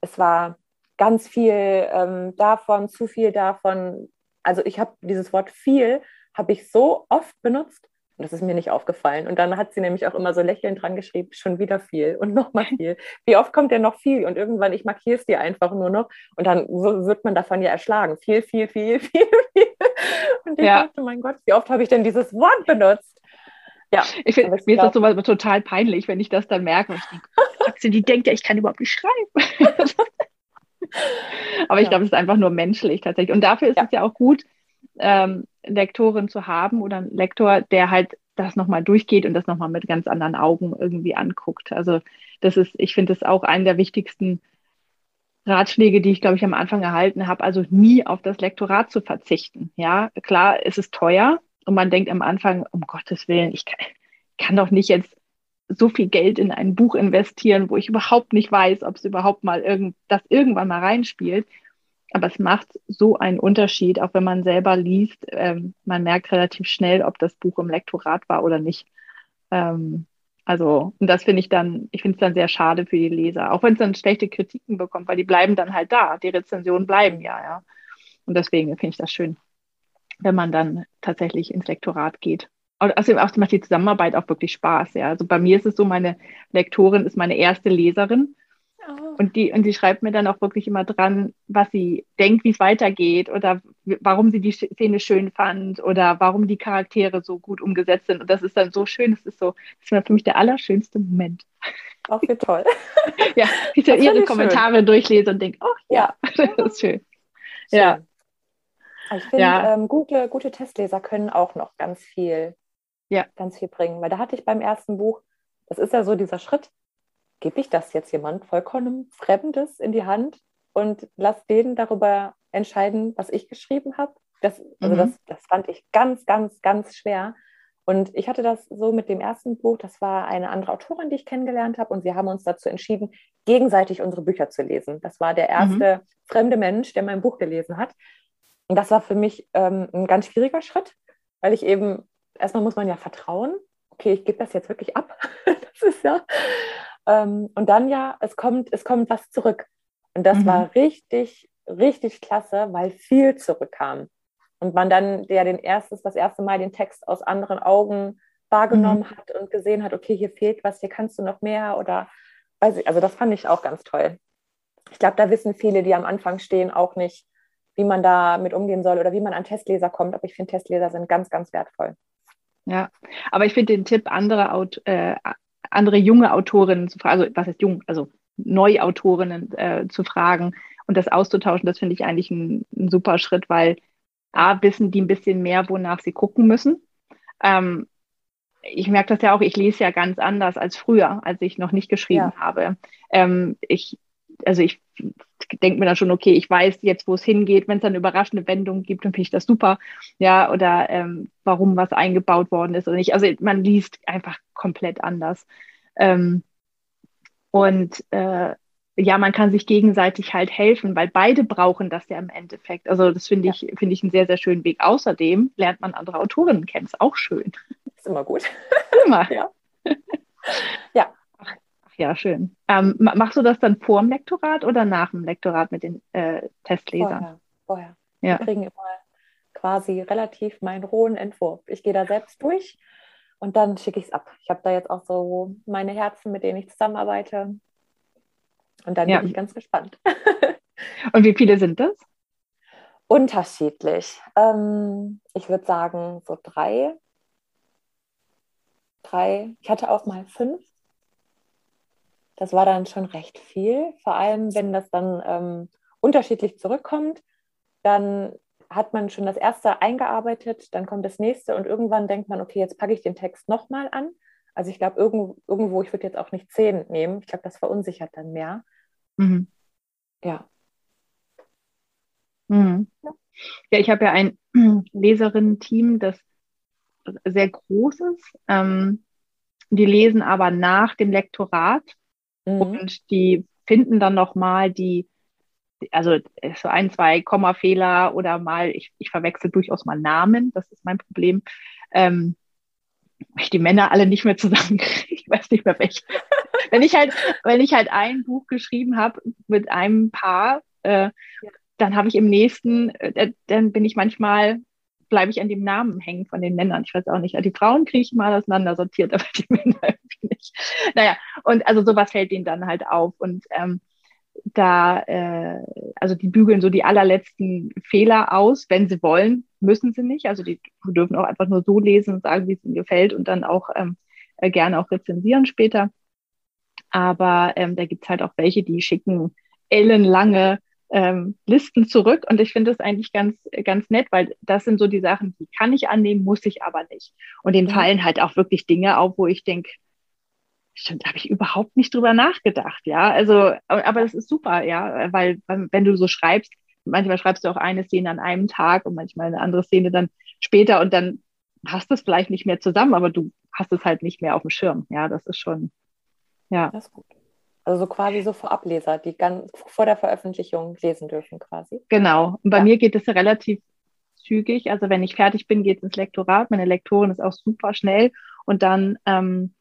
Es war ganz viel ähm, davon, zu viel davon. Also ich habe dieses Wort viel, habe ich so oft benutzt und das ist mir nicht aufgefallen. Und dann hat sie nämlich auch immer so lächelnd dran geschrieben, schon wieder viel und nochmal viel. Wie oft kommt denn noch viel? Und irgendwann, ich markiere es dir einfach nur noch. Und dann wird man davon ja erschlagen. Viel, viel, viel, viel, viel. Und ich ja. dachte, mein Gott, wie oft habe ich denn dieses Wort benutzt? Ja, ich find, mir ist das so total peinlich, wenn ich das dann merke. Und ich denke, Axel, die denkt ja, ich kann überhaupt nicht schreiben. Aber ich ja. glaube, es ist einfach nur menschlich tatsächlich. Und dafür ist ja. es ja auch gut, ähm, Lektorin zu haben oder einen Lektor, der halt das nochmal durchgeht und das nochmal mit ganz anderen Augen irgendwie anguckt. Also das ist, ich finde das auch einen der wichtigsten Ratschläge, die ich, glaube ich, am Anfang erhalten habe, also nie auf das Lektorat zu verzichten. Ja, klar, es ist teuer und man denkt am Anfang, um Gottes Willen, ich kann, kann doch nicht jetzt so viel Geld in ein Buch investieren, wo ich überhaupt nicht weiß, ob es überhaupt mal irgend, das irgendwann mal reinspielt. Aber es macht so einen Unterschied, auch wenn man selber liest. Ähm, man merkt relativ schnell, ob das Buch im Lektorat war oder nicht. Ähm, also, und das finde ich dann, ich finde es dann sehr schade für die Leser, auch wenn es dann schlechte Kritiken bekommt, weil die bleiben dann halt da. Die Rezensionen bleiben ja, ja. Und deswegen finde ich das schön, wenn man dann tatsächlich ins Lektorat geht. Und außerdem macht die Zusammenarbeit auch wirklich Spaß, ja. Also bei mir ist es so, meine Lektorin ist meine erste Leserin und die, und die schreibt mir dann auch wirklich immer dran, was sie denkt, wie es weitergeht oder warum sie die Szene schön fand oder warum die Charaktere so gut umgesetzt sind. Und das ist dann so schön. Das ist so, das ist für mich der allerschönste Moment. Auch wie toll. ja, ich dann ihre Kommentare schön. durchlese und denke, oh ja, ja. das ist schön. schön. Ja. Ich finde, ja. ähm, gute, gute Testleser können auch noch ganz viel, ja. ganz viel bringen. Weil da hatte ich beim ersten Buch, das ist ja so dieser Schritt, gebe ich das jetzt jemand vollkommen Fremdes in die Hand und lass den darüber entscheiden, was ich geschrieben habe. Das, also mhm. das, das fand ich ganz, ganz, ganz schwer. Und ich hatte das so mit dem ersten Buch, das war eine andere Autorin, die ich kennengelernt habe, und wir haben uns dazu entschieden, gegenseitig unsere Bücher zu lesen. Das war der erste mhm. fremde Mensch, der mein Buch gelesen hat. Und das war für mich ähm, ein ganz schwieriger Schritt, weil ich eben, erstmal muss man ja vertrauen, okay, ich gebe das jetzt wirklich ab. das ist ja, ähm, und dann ja, es kommt, es kommt was zurück. Und das mhm. war richtig, richtig klasse, weil viel zurückkam. Und man dann ja den erstes, das erste Mal den Text aus anderen Augen wahrgenommen mhm. hat und gesehen hat, okay, hier fehlt was, hier kannst du noch mehr oder weiß ich, also das fand ich auch ganz toll. Ich glaube, da wissen viele, die am Anfang stehen, auch nicht, wie man da mit umgehen soll oder wie man an Testleser kommt. Aber ich finde, Testleser sind ganz, ganz wertvoll. Ja, aber ich finde den Tipp, andere Aut äh, andere junge Autorinnen zu fragen, also was heißt jung, also Neuautorinnen äh, zu fragen und das auszutauschen, das finde ich eigentlich ein, ein, super Schritt, weil A, wissen die ein bisschen mehr, wonach sie gucken müssen. Ähm, ich merke das ja auch, ich lese ja ganz anders als früher, als ich noch nicht geschrieben ja. habe. Ähm, ich, also ich denke mir dann schon, okay, ich weiß jetzt, wo es hingeht. Wenn es dann überraschende Wendungen gibt, dann finde ich das super. Ja, oder ähm, warum was eingebaut worden ist oder nicht. Also man liest einfach komplett anders. Ähm, und äh, ja, man kann sich gegenseitig halt helfen, weil beide brauchen das ja im Endeffekt. Also das finde ich, finde ich einen sehr, sehr schönen Weg. Außerdem lernt man andere Autorinnen kennen. Ist auch schön. Ist immer gut. Immer. ja. ja, ja, schön. Ähm, machst du das dann vor dem Lektorat oder nach dem Lektorat mit den äh, Testlesern? Vorher. vorher. Ja. Wir kriegen immer quasi relativ meinen rohen Entwurf. Ich gehe da selbst durch und dann schicke ich es ab. Ich habe da jetzt auch so meine Herzen, mit denen ich zusammenarbeite. Und dann ja. bin ich ganz gespannt. und wie viele sind das? Unterschiedlich. Ähm, ich würde sagen, so drei. Drei. Ich hatte auch mal fünf. Das war dann schon recht viel, vor allem wenn das dann ähm, unterschiedlich zurückkommt. Dann hat man schon das erste eingearbeitet, dann kommt das nächste und irgendwann denkt man, okay, jetzt packe ich den Text nochmal an. Also ich glaube, irgendwo, irgendwo, ich würde jetzt auch nicht zehn nehmen. Ich glaube, das verunsichert dann mehr. Mhm. Ja. Mhm. Ja, ich habe ja ein Leserinnen-Team, das sehr groß ist. Ähm, die lesen aber nach dem Lektorat mhm. und die finden dann nochmal die, also so ein, zwei Kommafehler oder mal, ich, ich verwechsel durchaus mal Namen, das ist mein Problem. Ähm, ich die Männer alle nicht mehr zusammenkriege, ich weiß nicht mehr welche. wenn ich halt, wenn ich halt ein Buch geschrieben habe mit einem Paar, äh, dann habe ich im nächsten, äh, dann bin ich manchmal bleibe ich an dem Namen hängen von den Männern. Ich weiß auch nicht. Die Frauen kriege ich mal auseinander sortiert, aber die Männer irgendwie nicht. Naja, und also sowas fällt denen dann halt auf. Und ähm, da, äh, also die bügeln so die allerletzten Fehler aus, wenn sie wollen, müssen sie nicht. Also die dürfen auch einfach nur so lesen und sagen, wie es ihnen gefällt und dann auch ähm, äh, gerne auch rezensieren später. Aber ähm, da gibt's halt auch welche, die schicken ellenlange ähm, Listen zurück. Und ich finde das eigentlich ganz, ganz nett, weil das sind so die Sachen, die kann ich annehmen, muss ich aber nicht. Und denen ja. fallen halt auch wirklich Dinge auf, wo ich denke, stimmt, habe ich überhaupt nicht drüber nachgedacht, ja. Also, aber das ist super, ja, weil wenn du so schreibst, manchmal schreibst du auch eine Szene an einem Tag und manchmal eine andere Szene dann später und dann hast du es vielleicht nicht mehr zusammen, aber du hast es halt nicht mehr auf dem Schirm. Ja, das ist schon, ja. Das ist gut. Also so quasi so Vorableser, die ganz vor der Veröffentlichung lesen dürfen quasi. Genau. Und bei ja. mir geht es relativ zügig. Also wenn ich fertig bin, geht es ins Lektorat. Meine Lektorin ist auch super schnell und dann ähm,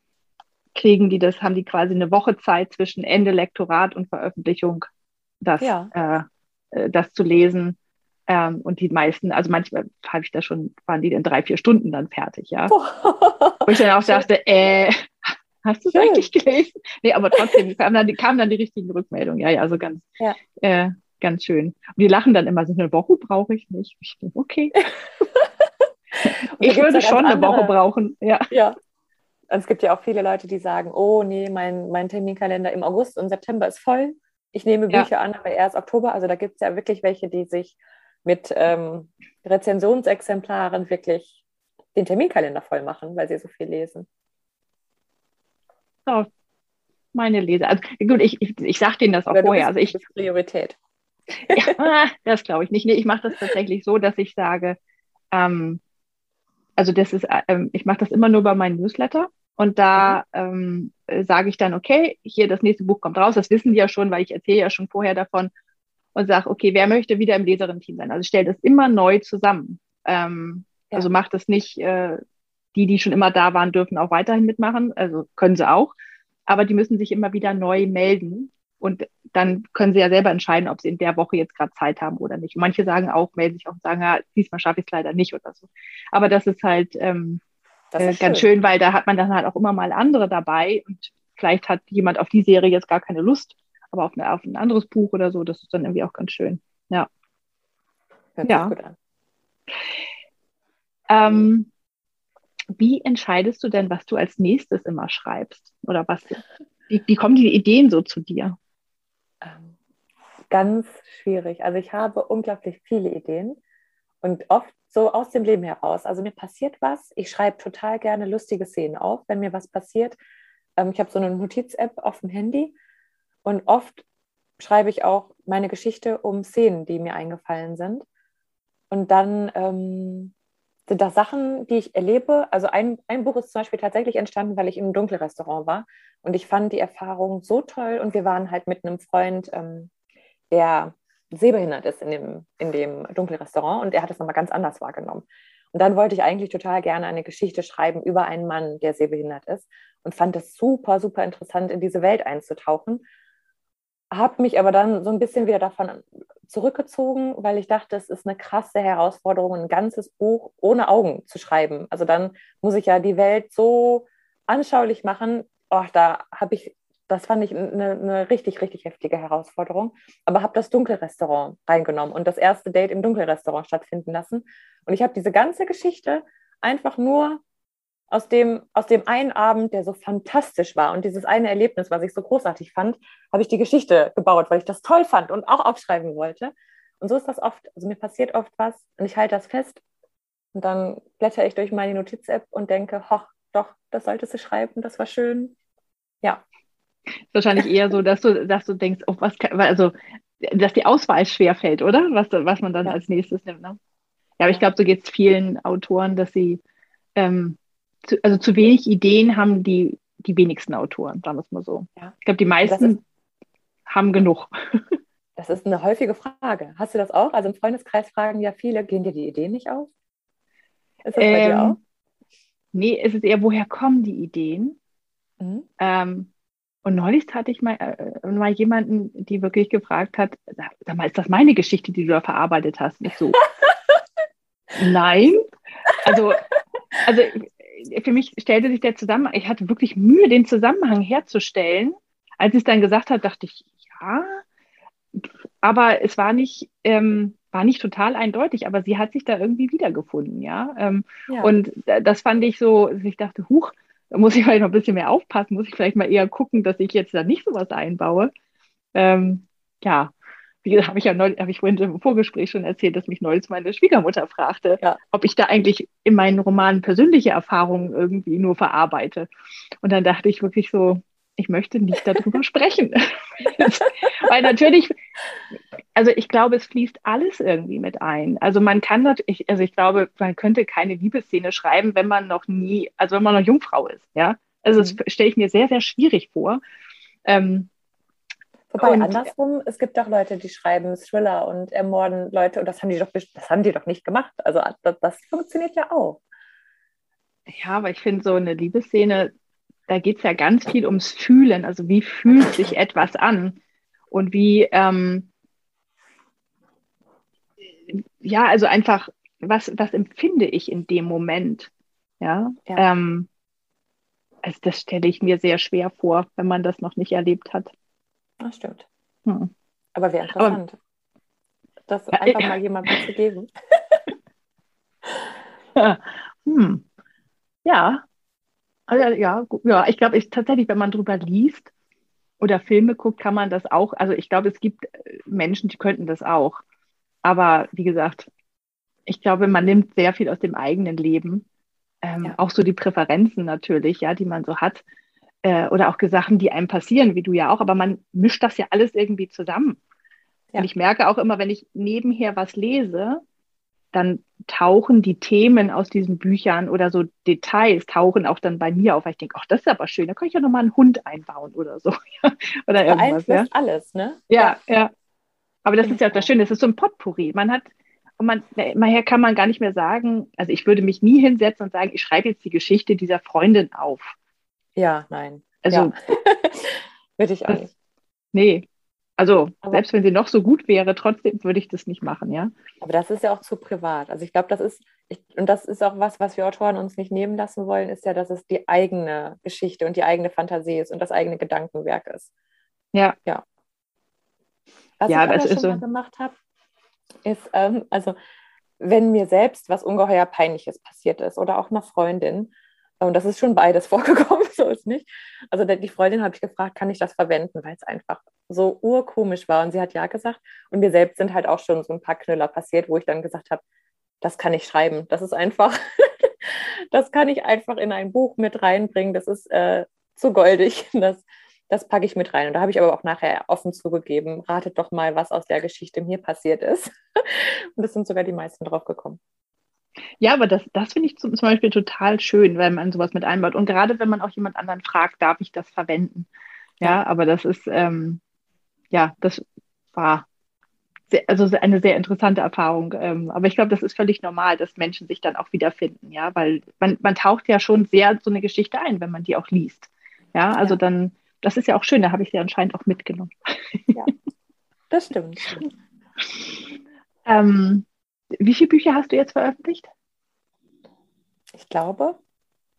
kriegen die das, haben die quasi eine Woche Zeit zwischen Ende Lektorat und Veröffentlichung, das, ja. äh, äh das zu lesen. Ähm, und die meisten, also manchmal habe ich da schon, waren die in drei, vier Stunden dann fertig, ja. Wo ich dann auch dachte, äh, Hast du es eigentlich gelesen? Nee, aber trotzdem kamen dann, kamen dann die richtigen Rückmeldungen. Ja, ja, also ganz, ja. Äh, ganz schön. Und die lachen dann immer so, eine Woche brauche ich nicht. Ich denke, okay. ich würde schon eine Woche brauchen. Ja. ja. Und es gibt ja auch viele Leute, die sagen, oh nee, mein, mein Terminkalender im August und September ist voll. Ich nehme Bücher ja. an, aber erst Oktober. Also da gibt es ja wirklich welche, die sich mit ähm, Rezensionsexemplaren wirklich den Terminkalender voll machen, weil sie so viel lesen auf meine Leser. Also gut, ich, ich, ich sage denen das auch vorher. Also ich Priorität. ja, das glaube ich nicht. Nee, ich mache das tatsächlich so, dass ich sage, ähm, also das ist, ähm, ich mache das immer nur bei meinen Newsletter und da mhm. ähm, sage ich dann, okay, hier das nächste Buch kommt raus. Das wissen die ja schon, weil ich erzähle ja schon vorher davon und sage, okay, wer möchte wieder im Leserin-Team sein? Also ich stelle das immer neu zusammen. Ähm, ja. Also macht das nicht äh, die, die schon immer da waren, dürfen auch weiterhin mitmachen, also können sie auch. Aber die müssen sich immer wieder neu melden. Und dann können sie ja selber entscheiden, ob sie in der Woche jetzt gerade Zeit haben oder nicht. Und manche sagen auch, melden sich auch und sagen, ja, diesmal schaffe ich es leider nicht oder so. Aber das ist halt ähm, das ist äh, ganz schön. schön, weil da hat man dann halt auch immer mal andere dabei. Und vielleicht hat jemand auf die Serie jetzt gar keine Lust, aber auf, eine, auf ein anderes Buch oder so. Das ist dann irgendwie auch ganz schön. Ja. Hört ja. gut an. Ähm, wie entscheidest du denn, was du als nächstes immer schreibst? Oder was, wie, wie kommen die Ideen so zu dir? Ähm, ganz schwierig. Also ich habe unglaublich viele Ideen und oft so aus dem Leben heraus. Also mir passiert was, ich schreibe total gerne lustige Szenen auf, wenn mir was passiert. Ähm, ich habe so eine Notiz-App auf dem Handy und oft schreibe ich auch meine Geschichte um Szenen, die mir eingefallen sind. Und dann ähm, sind das Sachen, die ich erlebe. Also ein, ein Buch ist zum Beispiel tatsächlich entstanden, weil ich im Dunkelrestaurant war. Und ich fand die Erfahrung so toll. Und wir waren halt mit einem Freund, ähm, der sehbehindert ist in dem, in dem Dunkelrestaurant und er hat es nochmal ganz anders wahrgenommen. Und dann wollte ich eigentlich total gerne eine Geschichte schreiben über einen Mann, der sehbehindert ist. Und fand es super, super interessant, in diese Welt einzutauchen habe mich aber dann so ein bisschen wieder davon zurückgezogen, weil ich dachte, es ist eine krasse Herausforderung, ein ganzes Buch ohne Augen zu schreiben. Also dann muss ich ja die Welt so anschaulich machen. Oh, da habe ich, das fand ich eine, eine, richtig, richtig heftige Herausforderung. Aber habe das Dunkelrestaurant reingenommen und das erste Date im Dunkelrestaurant stattfinden lassen. Und ich habe diese ganze Geschichte einfach nur aus dem, aus dem einen Abend, der so fantastisch war und dieses eine Erlebnis, was ich so großartig fand, habe ich die Geschichte gebaut, weil ich das toll fand und auch aufschreiben wollte. Und so ist das oft. Also mir passiert oft was und ich halte das fest und dann blätter ich durch meine Notiz-App und denke, hoch, doch, das solltest du schreiben, das war schön. Ja. Ist wahrscheinlich eher so, dass du, dass du denkst, oh, was kann, also, dass die Auswahl schwer fällt, oder? Was, was man dann ja. als nächstes nimmt. Ne? Ja, aber ich glaube, so geht es vielen Autoren, dass sie ähm, zu, also zu wenig Ideen haben, die die wenigsten Autoren, sagen wir es mal so. Ja. Ich glaube, die meisten ist, haben genug. Das ist eine häufige Frage. Hast du das auch? Also im Freundeskreis fragen ja viele, gehen dir die Ideen nicht auf? Ist das ähm, bei dir ähm, auch? Nee, es ist eher, woher kommen die Ideen? Mhm. Ähm, und neulich hatte ich mal, äh, mal jemanden, die wirklich gefragt hat, sag mal, ist das meine Geschichte, die du da verarbeitet hast? Nicht so. Nein. Also, also für mich stellte sich der Zusammenhang, ich hatte wirklich Mühe, den Zusammenhang herzustellen. Als ich es dann gesagt habe, dachte ich, ja, aber es war nicht, ähm, war nicht total eindeutig, aber sie hat sich da irgendwie wiedergefunden, ja. Ähm, ja. Und das fand ich so, ich dachte, huch, da muss ich vielleicht noch ein bisschen mehr aufpassen, muss ich vielleicht mal eher gucken, dass ich jetzt da nicht sowas einbaue. Ähm, ja, wie gesagt, habe ich ja neulich, habe ich vorhin im Vorgespräch schon erzählt, dass mich neulich meine Schwiegermutter fragte, ja. ob ich da eigentlich in meinen Romanen persönliche Erfahrungen irgendwie nur verarbeite. Und dann dachte ich wirklich so, ich möchte nicht darüber sprechen. Weil natürlich, also ich glaube, es fließt alles irgendwie mit ein. Also man kann natürlich, also ich glaube, man könnte keine Liebesszene schreiben, wenn man noch nie, also wenn man noch Jungfrau ist, ja. Also das mhm. stelle ich mir sehr, sehr schwierig vor. Ähm, Wobei und, andersrum, es gibt doch Leute, die schreiben Thriller und ermorden Leute und das haben die doch, das haben die doch nicht gemacht. Also das, das funktioniert ja auch. Ja, aber ich finde so eine Liebesszene, da geht es ja ganz viel ums Fühlen. Also wie fühlt sich etwas an? Und wie, ähm, ja, also einfach, was, was empfinde ich in dem Moment? Ja, ja. Ähm, also das stelle ich mir sehr schwer vor, wenn man das noch nicht erlebt hat. Das stimmt. Hm. Aber wäre interessant, Aber, das einfach ja, mal jemandem zu geben. ja. Hm. ja, also, ja, ja, ich glaube, ich, tatsächlich, wenn man drüber liest oder Filme guckt, kann man das auch. Also ich glaube, es gibt äh, Menschen, die könnten das auch. Aber wie gesagt, ich glaube, man nimmt sehr viel aus dem eigenen Leben. Ähm, ja. Auch so die Präferenzen natürlich, ja, die man so hat. Äh, oder auch Sachen, die einem passieren, wie du ja auch. Aber man mischt das ja alles irgendwie zusammen. Ja. Und ich merke auch immer, wenn ich nebenher was lese, dann tauchen die Themen aus diesen Büchern oder so Details tauchen auch dann bei mir auf, weil ich denke, ach, das ist aber schön, da kann ich ja nochmal einen Hund einbauen oder so. oder irgendwas. Ja. alles, ne? Ja, ja. ja. Aber das ist ja auch das Schöne, das ist so ein Potpourri. Man hat, und man, nachher kann man gar nicht mehr sagen, also ich würde mich nie hinsetzen und sagen, ich schreibe jetzt die Geschichte dieser Freundin auf. Ja, nein. Also, ja. würde ich auch das, nicht. Nee, also aber, selbst wenn sie noch so gut wäre, trotzdem würde ich das nicht machen, ja. Aber das ist ja auch zu privat. Also ich glaube, das ist, ich, und das ist auch was, was wir Autoren uns nicht nehmen lassen wollen, ist ja, dass es die eigene Geschichte und die eigene Fantasie ist und das eigene Gedankenwerk ist. Ja. Ja. Was ja, ich aber schon so. mal gemacht habe, ist, ähm, also wenn mir selbst was ungeheuer Peinliches passiert ist oder auch einer Freundin, und das ist schon beides vorgekommen, so ist nicht. Also die Freundin habe ich gefragt, kann ich das verwenden, weil es einfach so urkomisch war. Und sie hat ja gesagt. Und mir selbst sind halt auch schon so ein paar Knüller passiert, wo ich dann gesagt habe, das kann ich schreiben. Das ist einfach, das kann ich einfach in ein Buch mit reinbringen. Das ist äh, zu goldig. Das, das packe ich mit rein. Und da habe ich aber auch nachher offen zugegeben, ratet doch mal, was aus der Geschichte mir passiert ist. Und es sind sogar die meisten drauf gekommen. Ja, aber das, das finde ich zum, Beispiel total schön, wenn man sowas mit einbaut. Und gerade wenn man auch jemand anderen fragt, darf ich das verwenden? Ja, aber das ist, ähm, ja, das war sehr, also eine sehr interessante Erfahrung. Ähm, aber ich glaube, das ist völlig normal, dass Menschen sich dann auch wiederfinden, ja, weil man, man taucht ja schon sehr so eine Geschichte ein, wenn man die auch liest. Ja, also ja. dann, das ist ja auch schön, da habe ich sie anscheinend auch mitgenommen. Ja, das stimmt. ähm, wie viele Bücher hast du jetzt veröffentlicht? Ich glaube,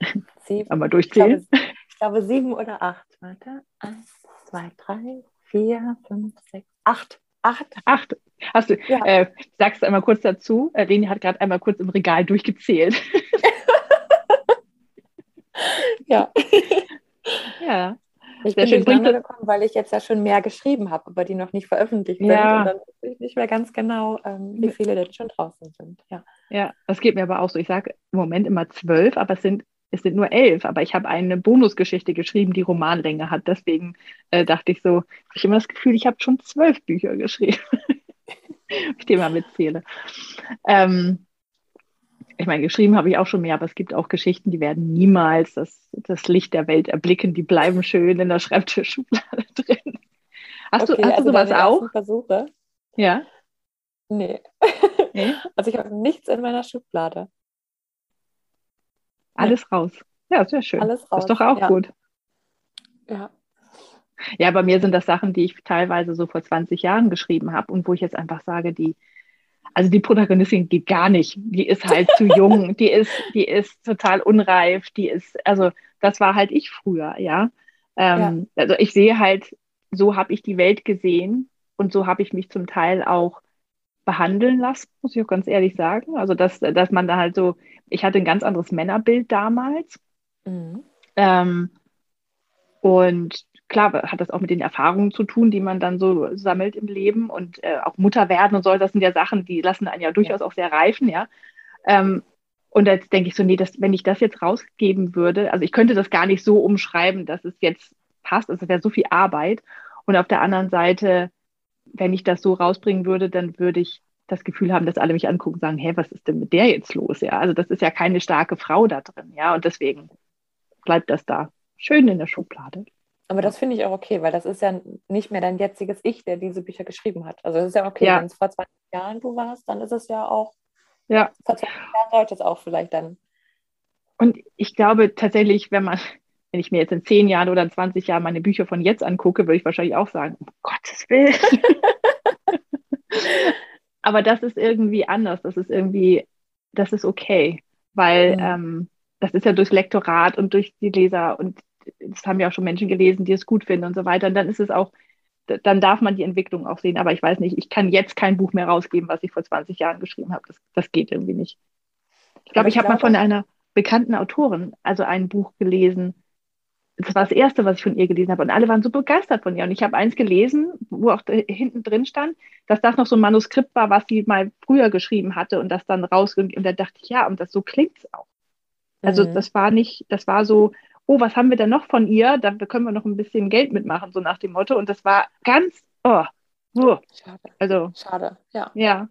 sieben. Einmal durchzählen. Ich glaube, ich glaube, sieben oder acht. Warte. Eins, zwei, drei, vier, fünf, sechs, acht. Acht. Acht. Hast du, ja. äh, sagst du einmal kurz dazu, äh, Leni hat gerade einmal kurz im Regal durchgezählt. ja. ja. Ich Sehr bin schön. gekommen, weil ich jetzt ja schon mehr geschrieben habe, aber die noch nicht veröffentlicht sind. Ja. Und dann weiß ich nicht mehr ganz genau, ähm, wie viele denn schon draußen sind. Ja, ja das geht mir aber auch so. Ich sage im Moment immer zwölf, aber es sind, es sind nur elf. Aber ich habe eine Bonusgeschichte geschrieben, die Romanlänge hat. Deswegen äh, dachte ich so, habe ich immer das Gefühl, ich habe schon zwölf Bücher geschrieben. ich die mal mitzähle. Ähm, ich meine, geschrieben habe ich auch schon mehr, aber es gibt auch Geschichten, die werden niemals das, das Licht der Welt erblicken. Die bleiben schön in der Schreibtischschublade drin. Hast okay, du, hast also du sowas auch? Versuche? Ja. Nee. nee. Also ich habe nichts in meiner Schublade. Alles raus. Ja, sehr schön. Alles raus. Das ist doch auch ja. gut. Ja. Ja, bei mir sind das Sachen, die ich teilweise so vor 20 Jahren geschrieben habe und wo ich jetzt einfach sage, die, also die Protagonistin geht gar nicht. Die ist halt zu jung, die ist, die ist total unreif, die ist, also das war halt ich früher, ja. Ähm, ja. Also ich sehe halt, so habe ich die Welt gesehen und so habe ich mich zum Teil auch behandeln lassen, muss ich auch ganz ehrlich sagen. Also dass, dass man da halt so, ich hatte ein ganz anderes Männerbild damals. Mhm. Ähm, und klar hat das auch mit den Erfahrungen zu tun, die man dann so sammelt im Leben und äh, auch Mutter werden und so, das sind ja Sachen, die lassen einen ja durchaus ja. auch sehr reifen, ja. Ähm, und jetzt denke ich so, nee, das, wenn ich das jetzt rausgeben würde, also ich könnte das gar nicht so umschreiben, dass es jetzt passt, also es wäre so viel Arbeit. Und auf der anderen Seite, wenn ich das so rausbringen würde, dann würde ich das Gefühl haben, dass alle mich angucken und sagen, hä, was ist denn mit der jetzt los? Ja, also das ist ja keine starke Frau da drin, ja, und deswegen bleibt das da schön in der Schublade. Aber das finde ich auch okay, weil das ist ja nicht mehr dein jetziges Ich, der diese Bücher geschrieben hat. Also es ist ja okay, ja. wenn es vor 20 Jahren du warst, dann ist es ja auch, ja. vor 20 Jahren sollte es auch vielleicht dann. Und ich glaube tatsächlich, wenn man, wenn ich mir jetzt in 10 Jahren oder in 20 Jahren meine Bücher von jetzt angucke, würde ich wahrscheinlich auch sagen, um Gottes Willen. Aber das ist irgendwie anders. Das ist irgendwie, das ist okay. Weil mhm. ähm, das ist ja durchs Lektorat und durch die Leser und das haben ja auch schon Menschen gelesen, die es gut finden und so weiter. Und dann ist es auch, dann darf man die Entwicklung auch sehen. Aber ich weiß nicht, ich kann jetzt kein Buch mehr rausgeben, was ich vor 20 Jahren geschrieben habe. Das, das geht irgendwie nicht. Ich glaube, ich habe mal von einer bekannten Autorin, also ein Buch gelesen. Das war das erste, was ich von ihr gelesen habe. Und alle waren so begeistert von ihr. Und ich habe eins gelesen, wo auch hinten drin stand, dass das noch so ein Manuskript war, was sie mal früher geschrieben hatte und das dann rausging. Und da dachte ich, ja, und das so klingt es auch. Also mhm. das war nicht, das war so, oh, was haben wir denn noch von ihr? Da können wir noch ein bisschen Geld mitmachen, so nach dem Motto. Und das war ganz, oh, oh. Schade. Also, Schade, ja. Ja.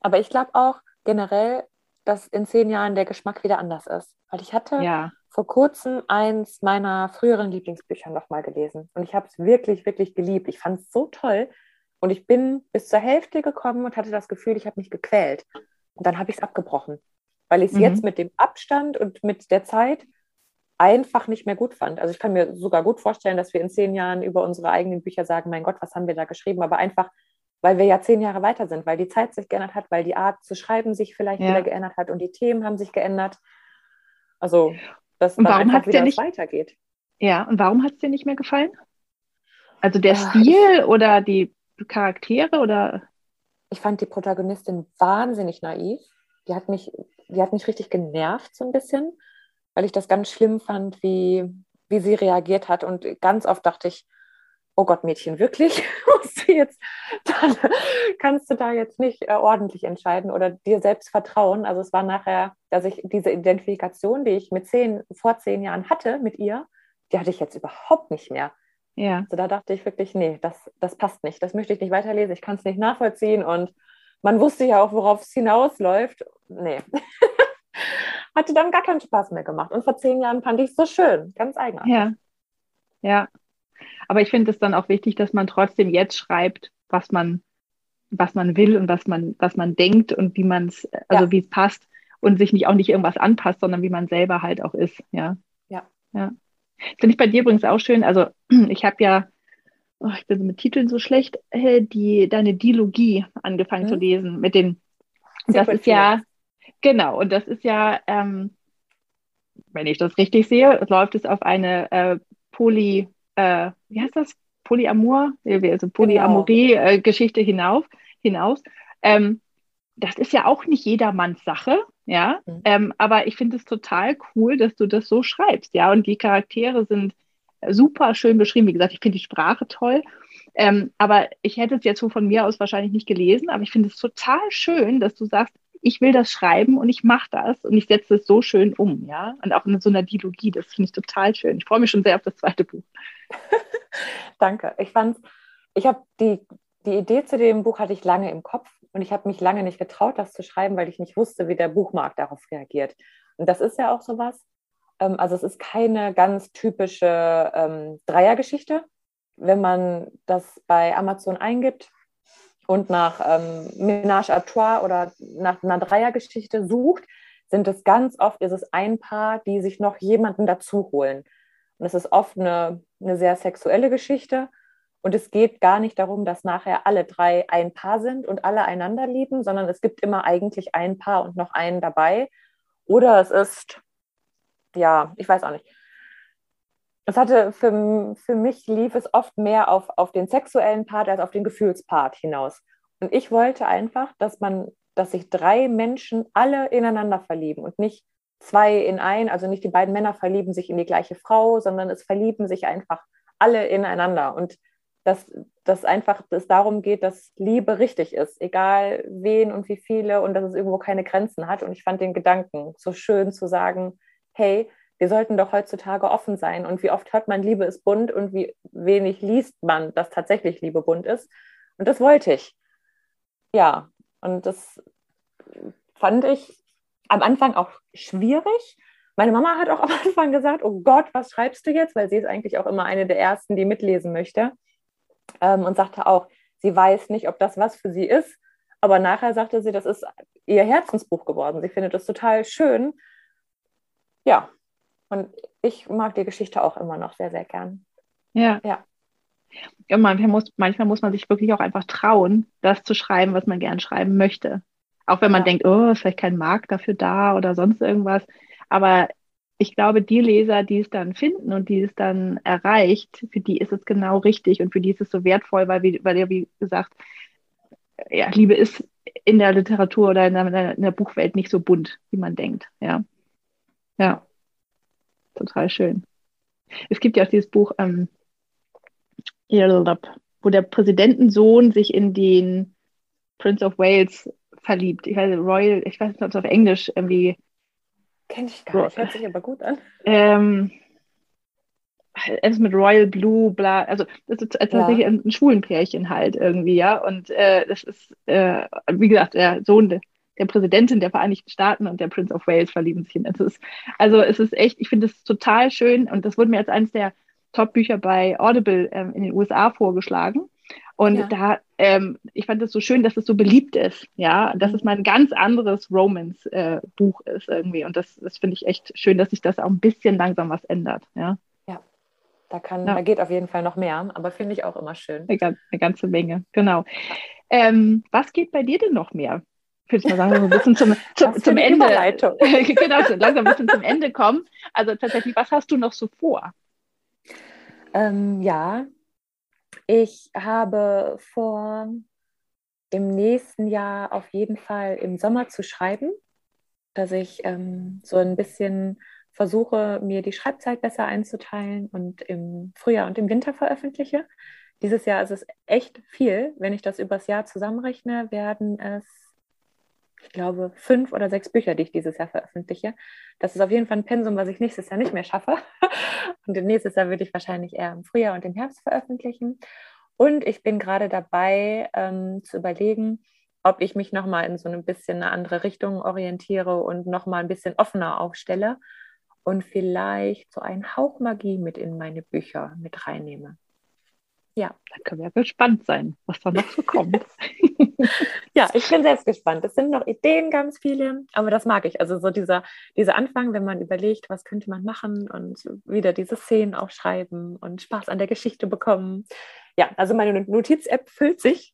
Aber ich glaube auch generell, dass in zehn Jahren der Geschmack wieder anders ist. Weil ich hatte ja. vor kurzem eins meiner früheren Lieblingsbücher nochmal gelesen. Und ich habe es wirklich, wirklich geliebt. Ich fand es so toll. Und ich bin bis zur Hälfte gekommen und hatte das Gefühl, ich habe mich gequält. Und dann habe ich es abgebrochen. Weil ich es mhm. jetzt mit dem Abstand und mit der Zeit einfach nicht mehr gut fand. Also ich kann mir sogar gut vorstellen, dass wir in zehn Jahren über unsere eigenen Bücher sagen, mein Gott, was haben wir da geschrieben? Aber einfach, weil wir ja zehn Jahre weiter sind, weil die Zeit sich geändert hat, weil die Art zu schreiben sich vielleicht ja. wieder geändert hat und die Themen haben sich geändert. Also, dass und warum einfach wieder nicht, weitergeht. Ja, und warum hat es dir nicht mehr gefallen? Also der Ach, Stil oder die Charaktere oder? Ich fand die Protagonistin wahnsinnig naiv. Die hat mich, die hat mich richtig genervt so ein bisschen weil ich das ganz schlimm fand, wie, wie sie reagiert hat. Und ganz oft dachte ich, oh Gott, Mädchen, wirklich? Musst du jetzt, dann kannst du da jetzt nicht äh, ordentlich entscheiden oder dir selbst vertrauen. Also es war nachher, dass ich diese Identifikation, die ich mit zehn, vor zehn Jahren hatte mit ihr, die hatte ich jetzt überhaupt nicht mehr. Ja. Also da dachte ich wirklich, nee, das, das passt nicht. Das möchte ich nicht weiterlesen. Ich kann es nicht nachvollziehen. Und man wusste ja auch, worauf es hinausläuft. Nee. hatte dann gar keinen Spaß mehr gemacht. Und vor zehn Jahren fand ich es so schön, ganz eigenartig. Ja, ja. Aber ich finde es dann auch wichtig, dass man trotzdem jetzt schreibt, was man, was man will und was man, was man denkt und wie man es, also ja. wie es passt und sich nicht auch nicht irgendwas anpasst, sondern wie man selber halt auch ist. Ja. Ja. ja. Finde ich bei dir übrigens auch schön. Also ich habe ja, oh, ich bin mit Titeln so schlecht, äh, die deine Dialogie angefangen mhm. zu lesen mit den. das ist ja, Genau, und das ist ja, ähm, wenn ich das richtig sehe, läuft es auf eine äh, Poly, äh, wie heißt das? Polyamor, also Polyamorie-Geschichte hinauf, hinaus. Ähm, das ist ja auch nicht jedermanns Sache, ja. Mhm. Ähm, aber ich finde es total cool, dass du das so schreibst, ja. Und die Charaktere sind super schön beschrieben. Wie gesagt, ich finde die Sprache toll. Ähm, aber ich hätte es jetzt so von mir aus wahrscheinlich nicht gelesen, aber ich finde es total schön, dass du sagst, ich will das schreiben und ich mache das und ich setze es so schön um, ja. Und auch in so einer Dialogie, das finde ich total schön. Ich freue mich schon sehr auf das zweite Buch. Danke. Ich fand, ich habe die, die Idee zu dem Buch hatte ich lange im Kopf, und ich habe mich lange nicht getraut, das zu schreiben, weil ich nicht wusste, wie der Buchmarkt darauf reagiert. Und das ist ja auch sowas. Ähm, also es ist keine ganz typische ähm, Dreiergeschichte. Wenn man das bei Amazon eingibt und nach ähm, Ménage à Trois oder nach einer Dreiergeschichte sucht, sind es ganz oft, ist es ein Paar, die sich noch jemanden dazu holen. Und es ist oft eine, eine sehr sexuelle Geschichte. Und es geht gar nicht darum, dass nachher alle drei ein Paar sind und alle einander lieben, sondern es gibt immer eigentlich ein Paar und noch einen dabei. Oder es ist, ja, ich weiß auch nicht. Es hatte für, für mich lief es oft mehr auf, auf den sexuellen Part als auf den Gefühlspart hinaus. Und ich wollte einfach, dass man dass sich drei Menschen alle ineinander verlieben und nicht zwei in ein, also nicht die beiden Männer verlieben sich in die gleiche Frau, sondern es verlieben sich einfach alle ineinander und dass das einfach es darum geht, dass Liebe richtig ist, egal wen und wie viele und dass es irgendwo keine Grenzen hat. Und ich fand den Gedanken so schön zu sagen, hey, wir sollten doch heutzutage offen sein. Und wie oft hört man, Liebe ist bunt und wie wenig liest man, dass tatsächlich Liebe bunt ist. Und das wollte ich. Ja, und das fand ich am Anfang auch schwierig. Meine Mama hat auch am Anfang gesagt, oh Gott, was schreibst du jetzt? Weil sie ist eigentlich auch immer eine der Ersten, die mitlesen möchte. Ähm, und sagte auch, sie weiß nicht, ob das was für sie ist. Aber nachher sagte sie, das ist ihr Herzensbuch geworden. Sie findet es total schön. Ja, und ich mag die Geschichte auch immer noch sehr, sehr gern. Ja. ja. Ja, manchmal muss, manchmal muss man sich wirklich auch einfach trauen, das zu schreiben, was man gern schreiben möchte. Auch wenn man ja. denkt, oh, ist vielleicht kein Markt dafür da oder sonst irgendwas. Aber ich glaube, die Leser, die es dann finden und die es dann erreicht, für die ist es genau richtig und für die ist es so wertvoll, weil, wie, weil ja, wie gesagt, ja, Liebe ist in der Literatur oder in der, in der Buchwelt nicht so bunt, wie man denkt. Ja. Ja. Total schön. Es gibt ja auch dieses Buch, ähm, wo der Präsidentensohn sich in den Prince of Wales verliebt. Ich weiß, Royal, ich weiß nicht, ob es auf Englisch irgendwie. Kenne ich gar nicht, hört sich aber gut an. Ähm, es ist mit Royal Blue, bla, also das ist tatsächlich ja. ein, ein schwulen Pärchen halt irgendwie, ja. Und äh, das ist, äh, wie gesagt, der Sohn der Präsidentin der Vereinigten Staaten und der Prince of Wales verlieben sich in. Es ist, also es ist echt, ich finde es total schön und das wurde mir als eines der Top-Bücher bei Audible ähm, in den USA vorgeschlagen. Und ja. da, ähm, ich fand es so schön, dass es so beliebt ist, ja, dass mhm. es mal ein ganz anderes Romance-Buch äh, ist irgendwie. Und das, das finde ich echt schön, dass sich das auch ein bisschen langsam was ändert, ja. Da, kann, ja. da geht auf jeden Fall noch mehr, aber finde ich auch immer schön. Eine, eine ganze Menge, genau. Ähm, was geht bei dir denn noch mehr? Ich würde mal sagen, so ein bisschen zum, zum, zum Ende. genau, so langsam ein bisschen zum Ende kommen. Also tatsächlich, was hast du noch so vor? Ähm, ja, ich habe vor, im nächsten Jahr auf jeden Fall im Sommer zu schreiben, dass ich ähm, so ein bisschen versuche, mir die Schreibzeit besser einzuteilen und im Frühjahr und im Winter veröffentliche. Dieses Jahr ist es echt viel. Wenn ich das übers Jahr zusammenrechne, werden es ich glaube, fünf oder sechs Bücher, die ich dieses Jahr veröffentliche. Das ist auf jeden Fall ein Pensum, was ich nächstes Jahr nicht mehr schaffe. Und nächstes Jahr würde ich wahrscheinlich eher im Frühjahr und im Herbst veröffentlichen. Und ich bin gerade dabei ähm, zu überlegen, ob ich mich nochmal in so ein bisschen eine andere Richtung orientiere und nochmal ein bisschen offener aufstelle und vielleicht so einen Hauch Magie mit in meine Bücher mit reinnehme. Ja, dann können wir ja gespannt sein, was da noch so kommt. ja, ich bin selbst gespannt. Es sind noch Ideen ganz viele, aber das mag ich. Also so dieser, dieser Anfang, wenn man überlegt, was könnte man machen und wieder diese Szenen aufschreiben und Spaß an der Geschichte bekommen. Ja, also meine Notiz-App füllt sich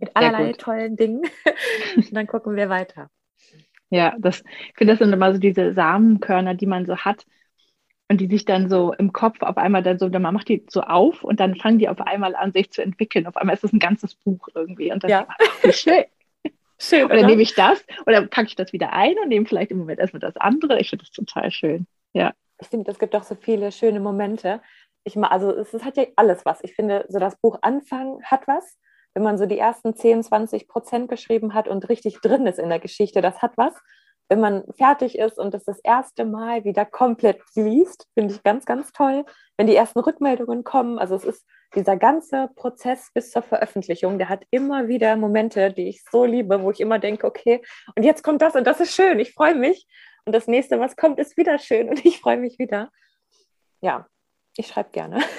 mit allerlei tollen Dingen. und dann gucken wir weiter. Ja, das, ich finde, das sind immer so diese Samenkörner, die man so hat und die sich dann so im Kopf auf einmal dann so, dann man macht die so auf und dann fangen die auf einmal an, sich zu entwickeln. Auf einmal ist es ein ganzes Buch irgendwie und dann ja. ach, schön. schön. Oder, oder nehme ich das oder packe ich das wieder ein und nehme vielleicht im Moment erstmal das andere. Ich finde das total schön. Ja. Ich finde, es gibt auch so viele schöne Momente. Ich mal, also es, es hat ja alles was. Ich finde, so das Buch Anfang hat was. Wenn man so die ersten 10, 20 Prozent geschrieben hat und richtig drin ist in der Geschichte, das hat was. Wenn man fertig ist und das das erste Mal wieder komplett liest, finde ich ganz, ganz toll. Wenn die ersten Rückmeldungen kommen, also es ist dieser ganze Prozess bis zur Veröffentlichung, der hat immer wieder Momente, die ich so liebe, wo ich immer denke, okay, und jetzt kommt das und das ist schön, ich freue mich. Und das nächste, was kommt, ist wieder schön und ich freue mich wieder. Ja, ich schreibe gerne.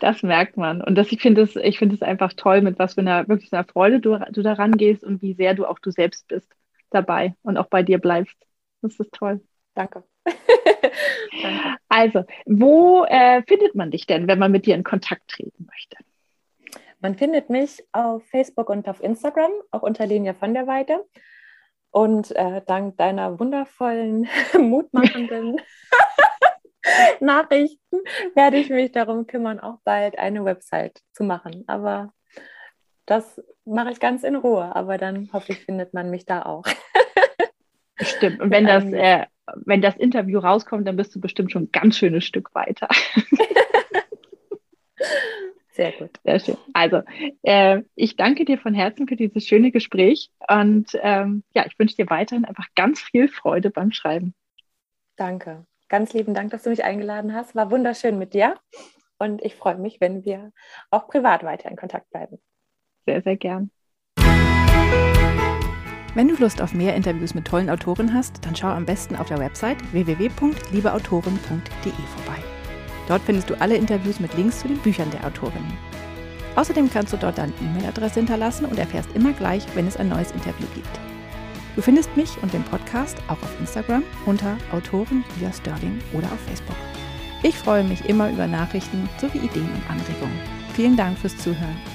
Das merkt man. Und das, ich finde es find einfach toll, mit was für einer wirklich einer Freude du, du daran gehst und wie sehr du auch du selbst bist dabei und auch bei dir bleibst. Das ist toll. Danke. Danke. Also, wo äh, findet man dich denn, wenn man mit dir in Kontakt treten möchte? Man findet mich auf Facebook und auf Instagram, auch unter Linie von der Weide. Und äh, dank deiner wundervollen, mutmachenden Nachrichten werde ich mich darum kümmern, auch bald eine Website zu machen. Aber das mache ich ganz in Ruhe. Aber dann hoffe ich, findet man mich da auch. Stimmt. Und wenn das, äh, wenn das Interview rauskommt, dann bist du bestimmt schon ein ganz schönes Stück weiter. Sehr gut. Sehr schön. Also, äh, ich danke dir von Herzen für dieses schöne Gespräch und ähm, ja, ich wünsche dir weiterhin einfach ganz viel Freude beim Schreiben. Danke. Ganz lieben Dank, dass du mich eingeladen hast. War wunderschön mit dir und ich freue mich, wenn wir auch privat weiter in Kontakt bleiben. Sehr, sehr gern. Wenn du Lust auf mehr Interviews mit tollen Autoren hast, dann schau am besten auf der Website www.liebeautoren.de vorbei. Dort findest du alle Interviews mit Links zu den Büchern der Autorinnen. Außerdem kannst du dort deine E-Mail-Adresse hinterlassen und erfährst immer gleich, wenn es ein neues Interview gibt. Du findest mich und den Podcast auch auf Instagram unter Autorin Julia Sterling oder auf Facebook. Ich freue mich immer über Nachrichten sowie Ideen und Anregungen. Vielen Dank fürs Zuhören.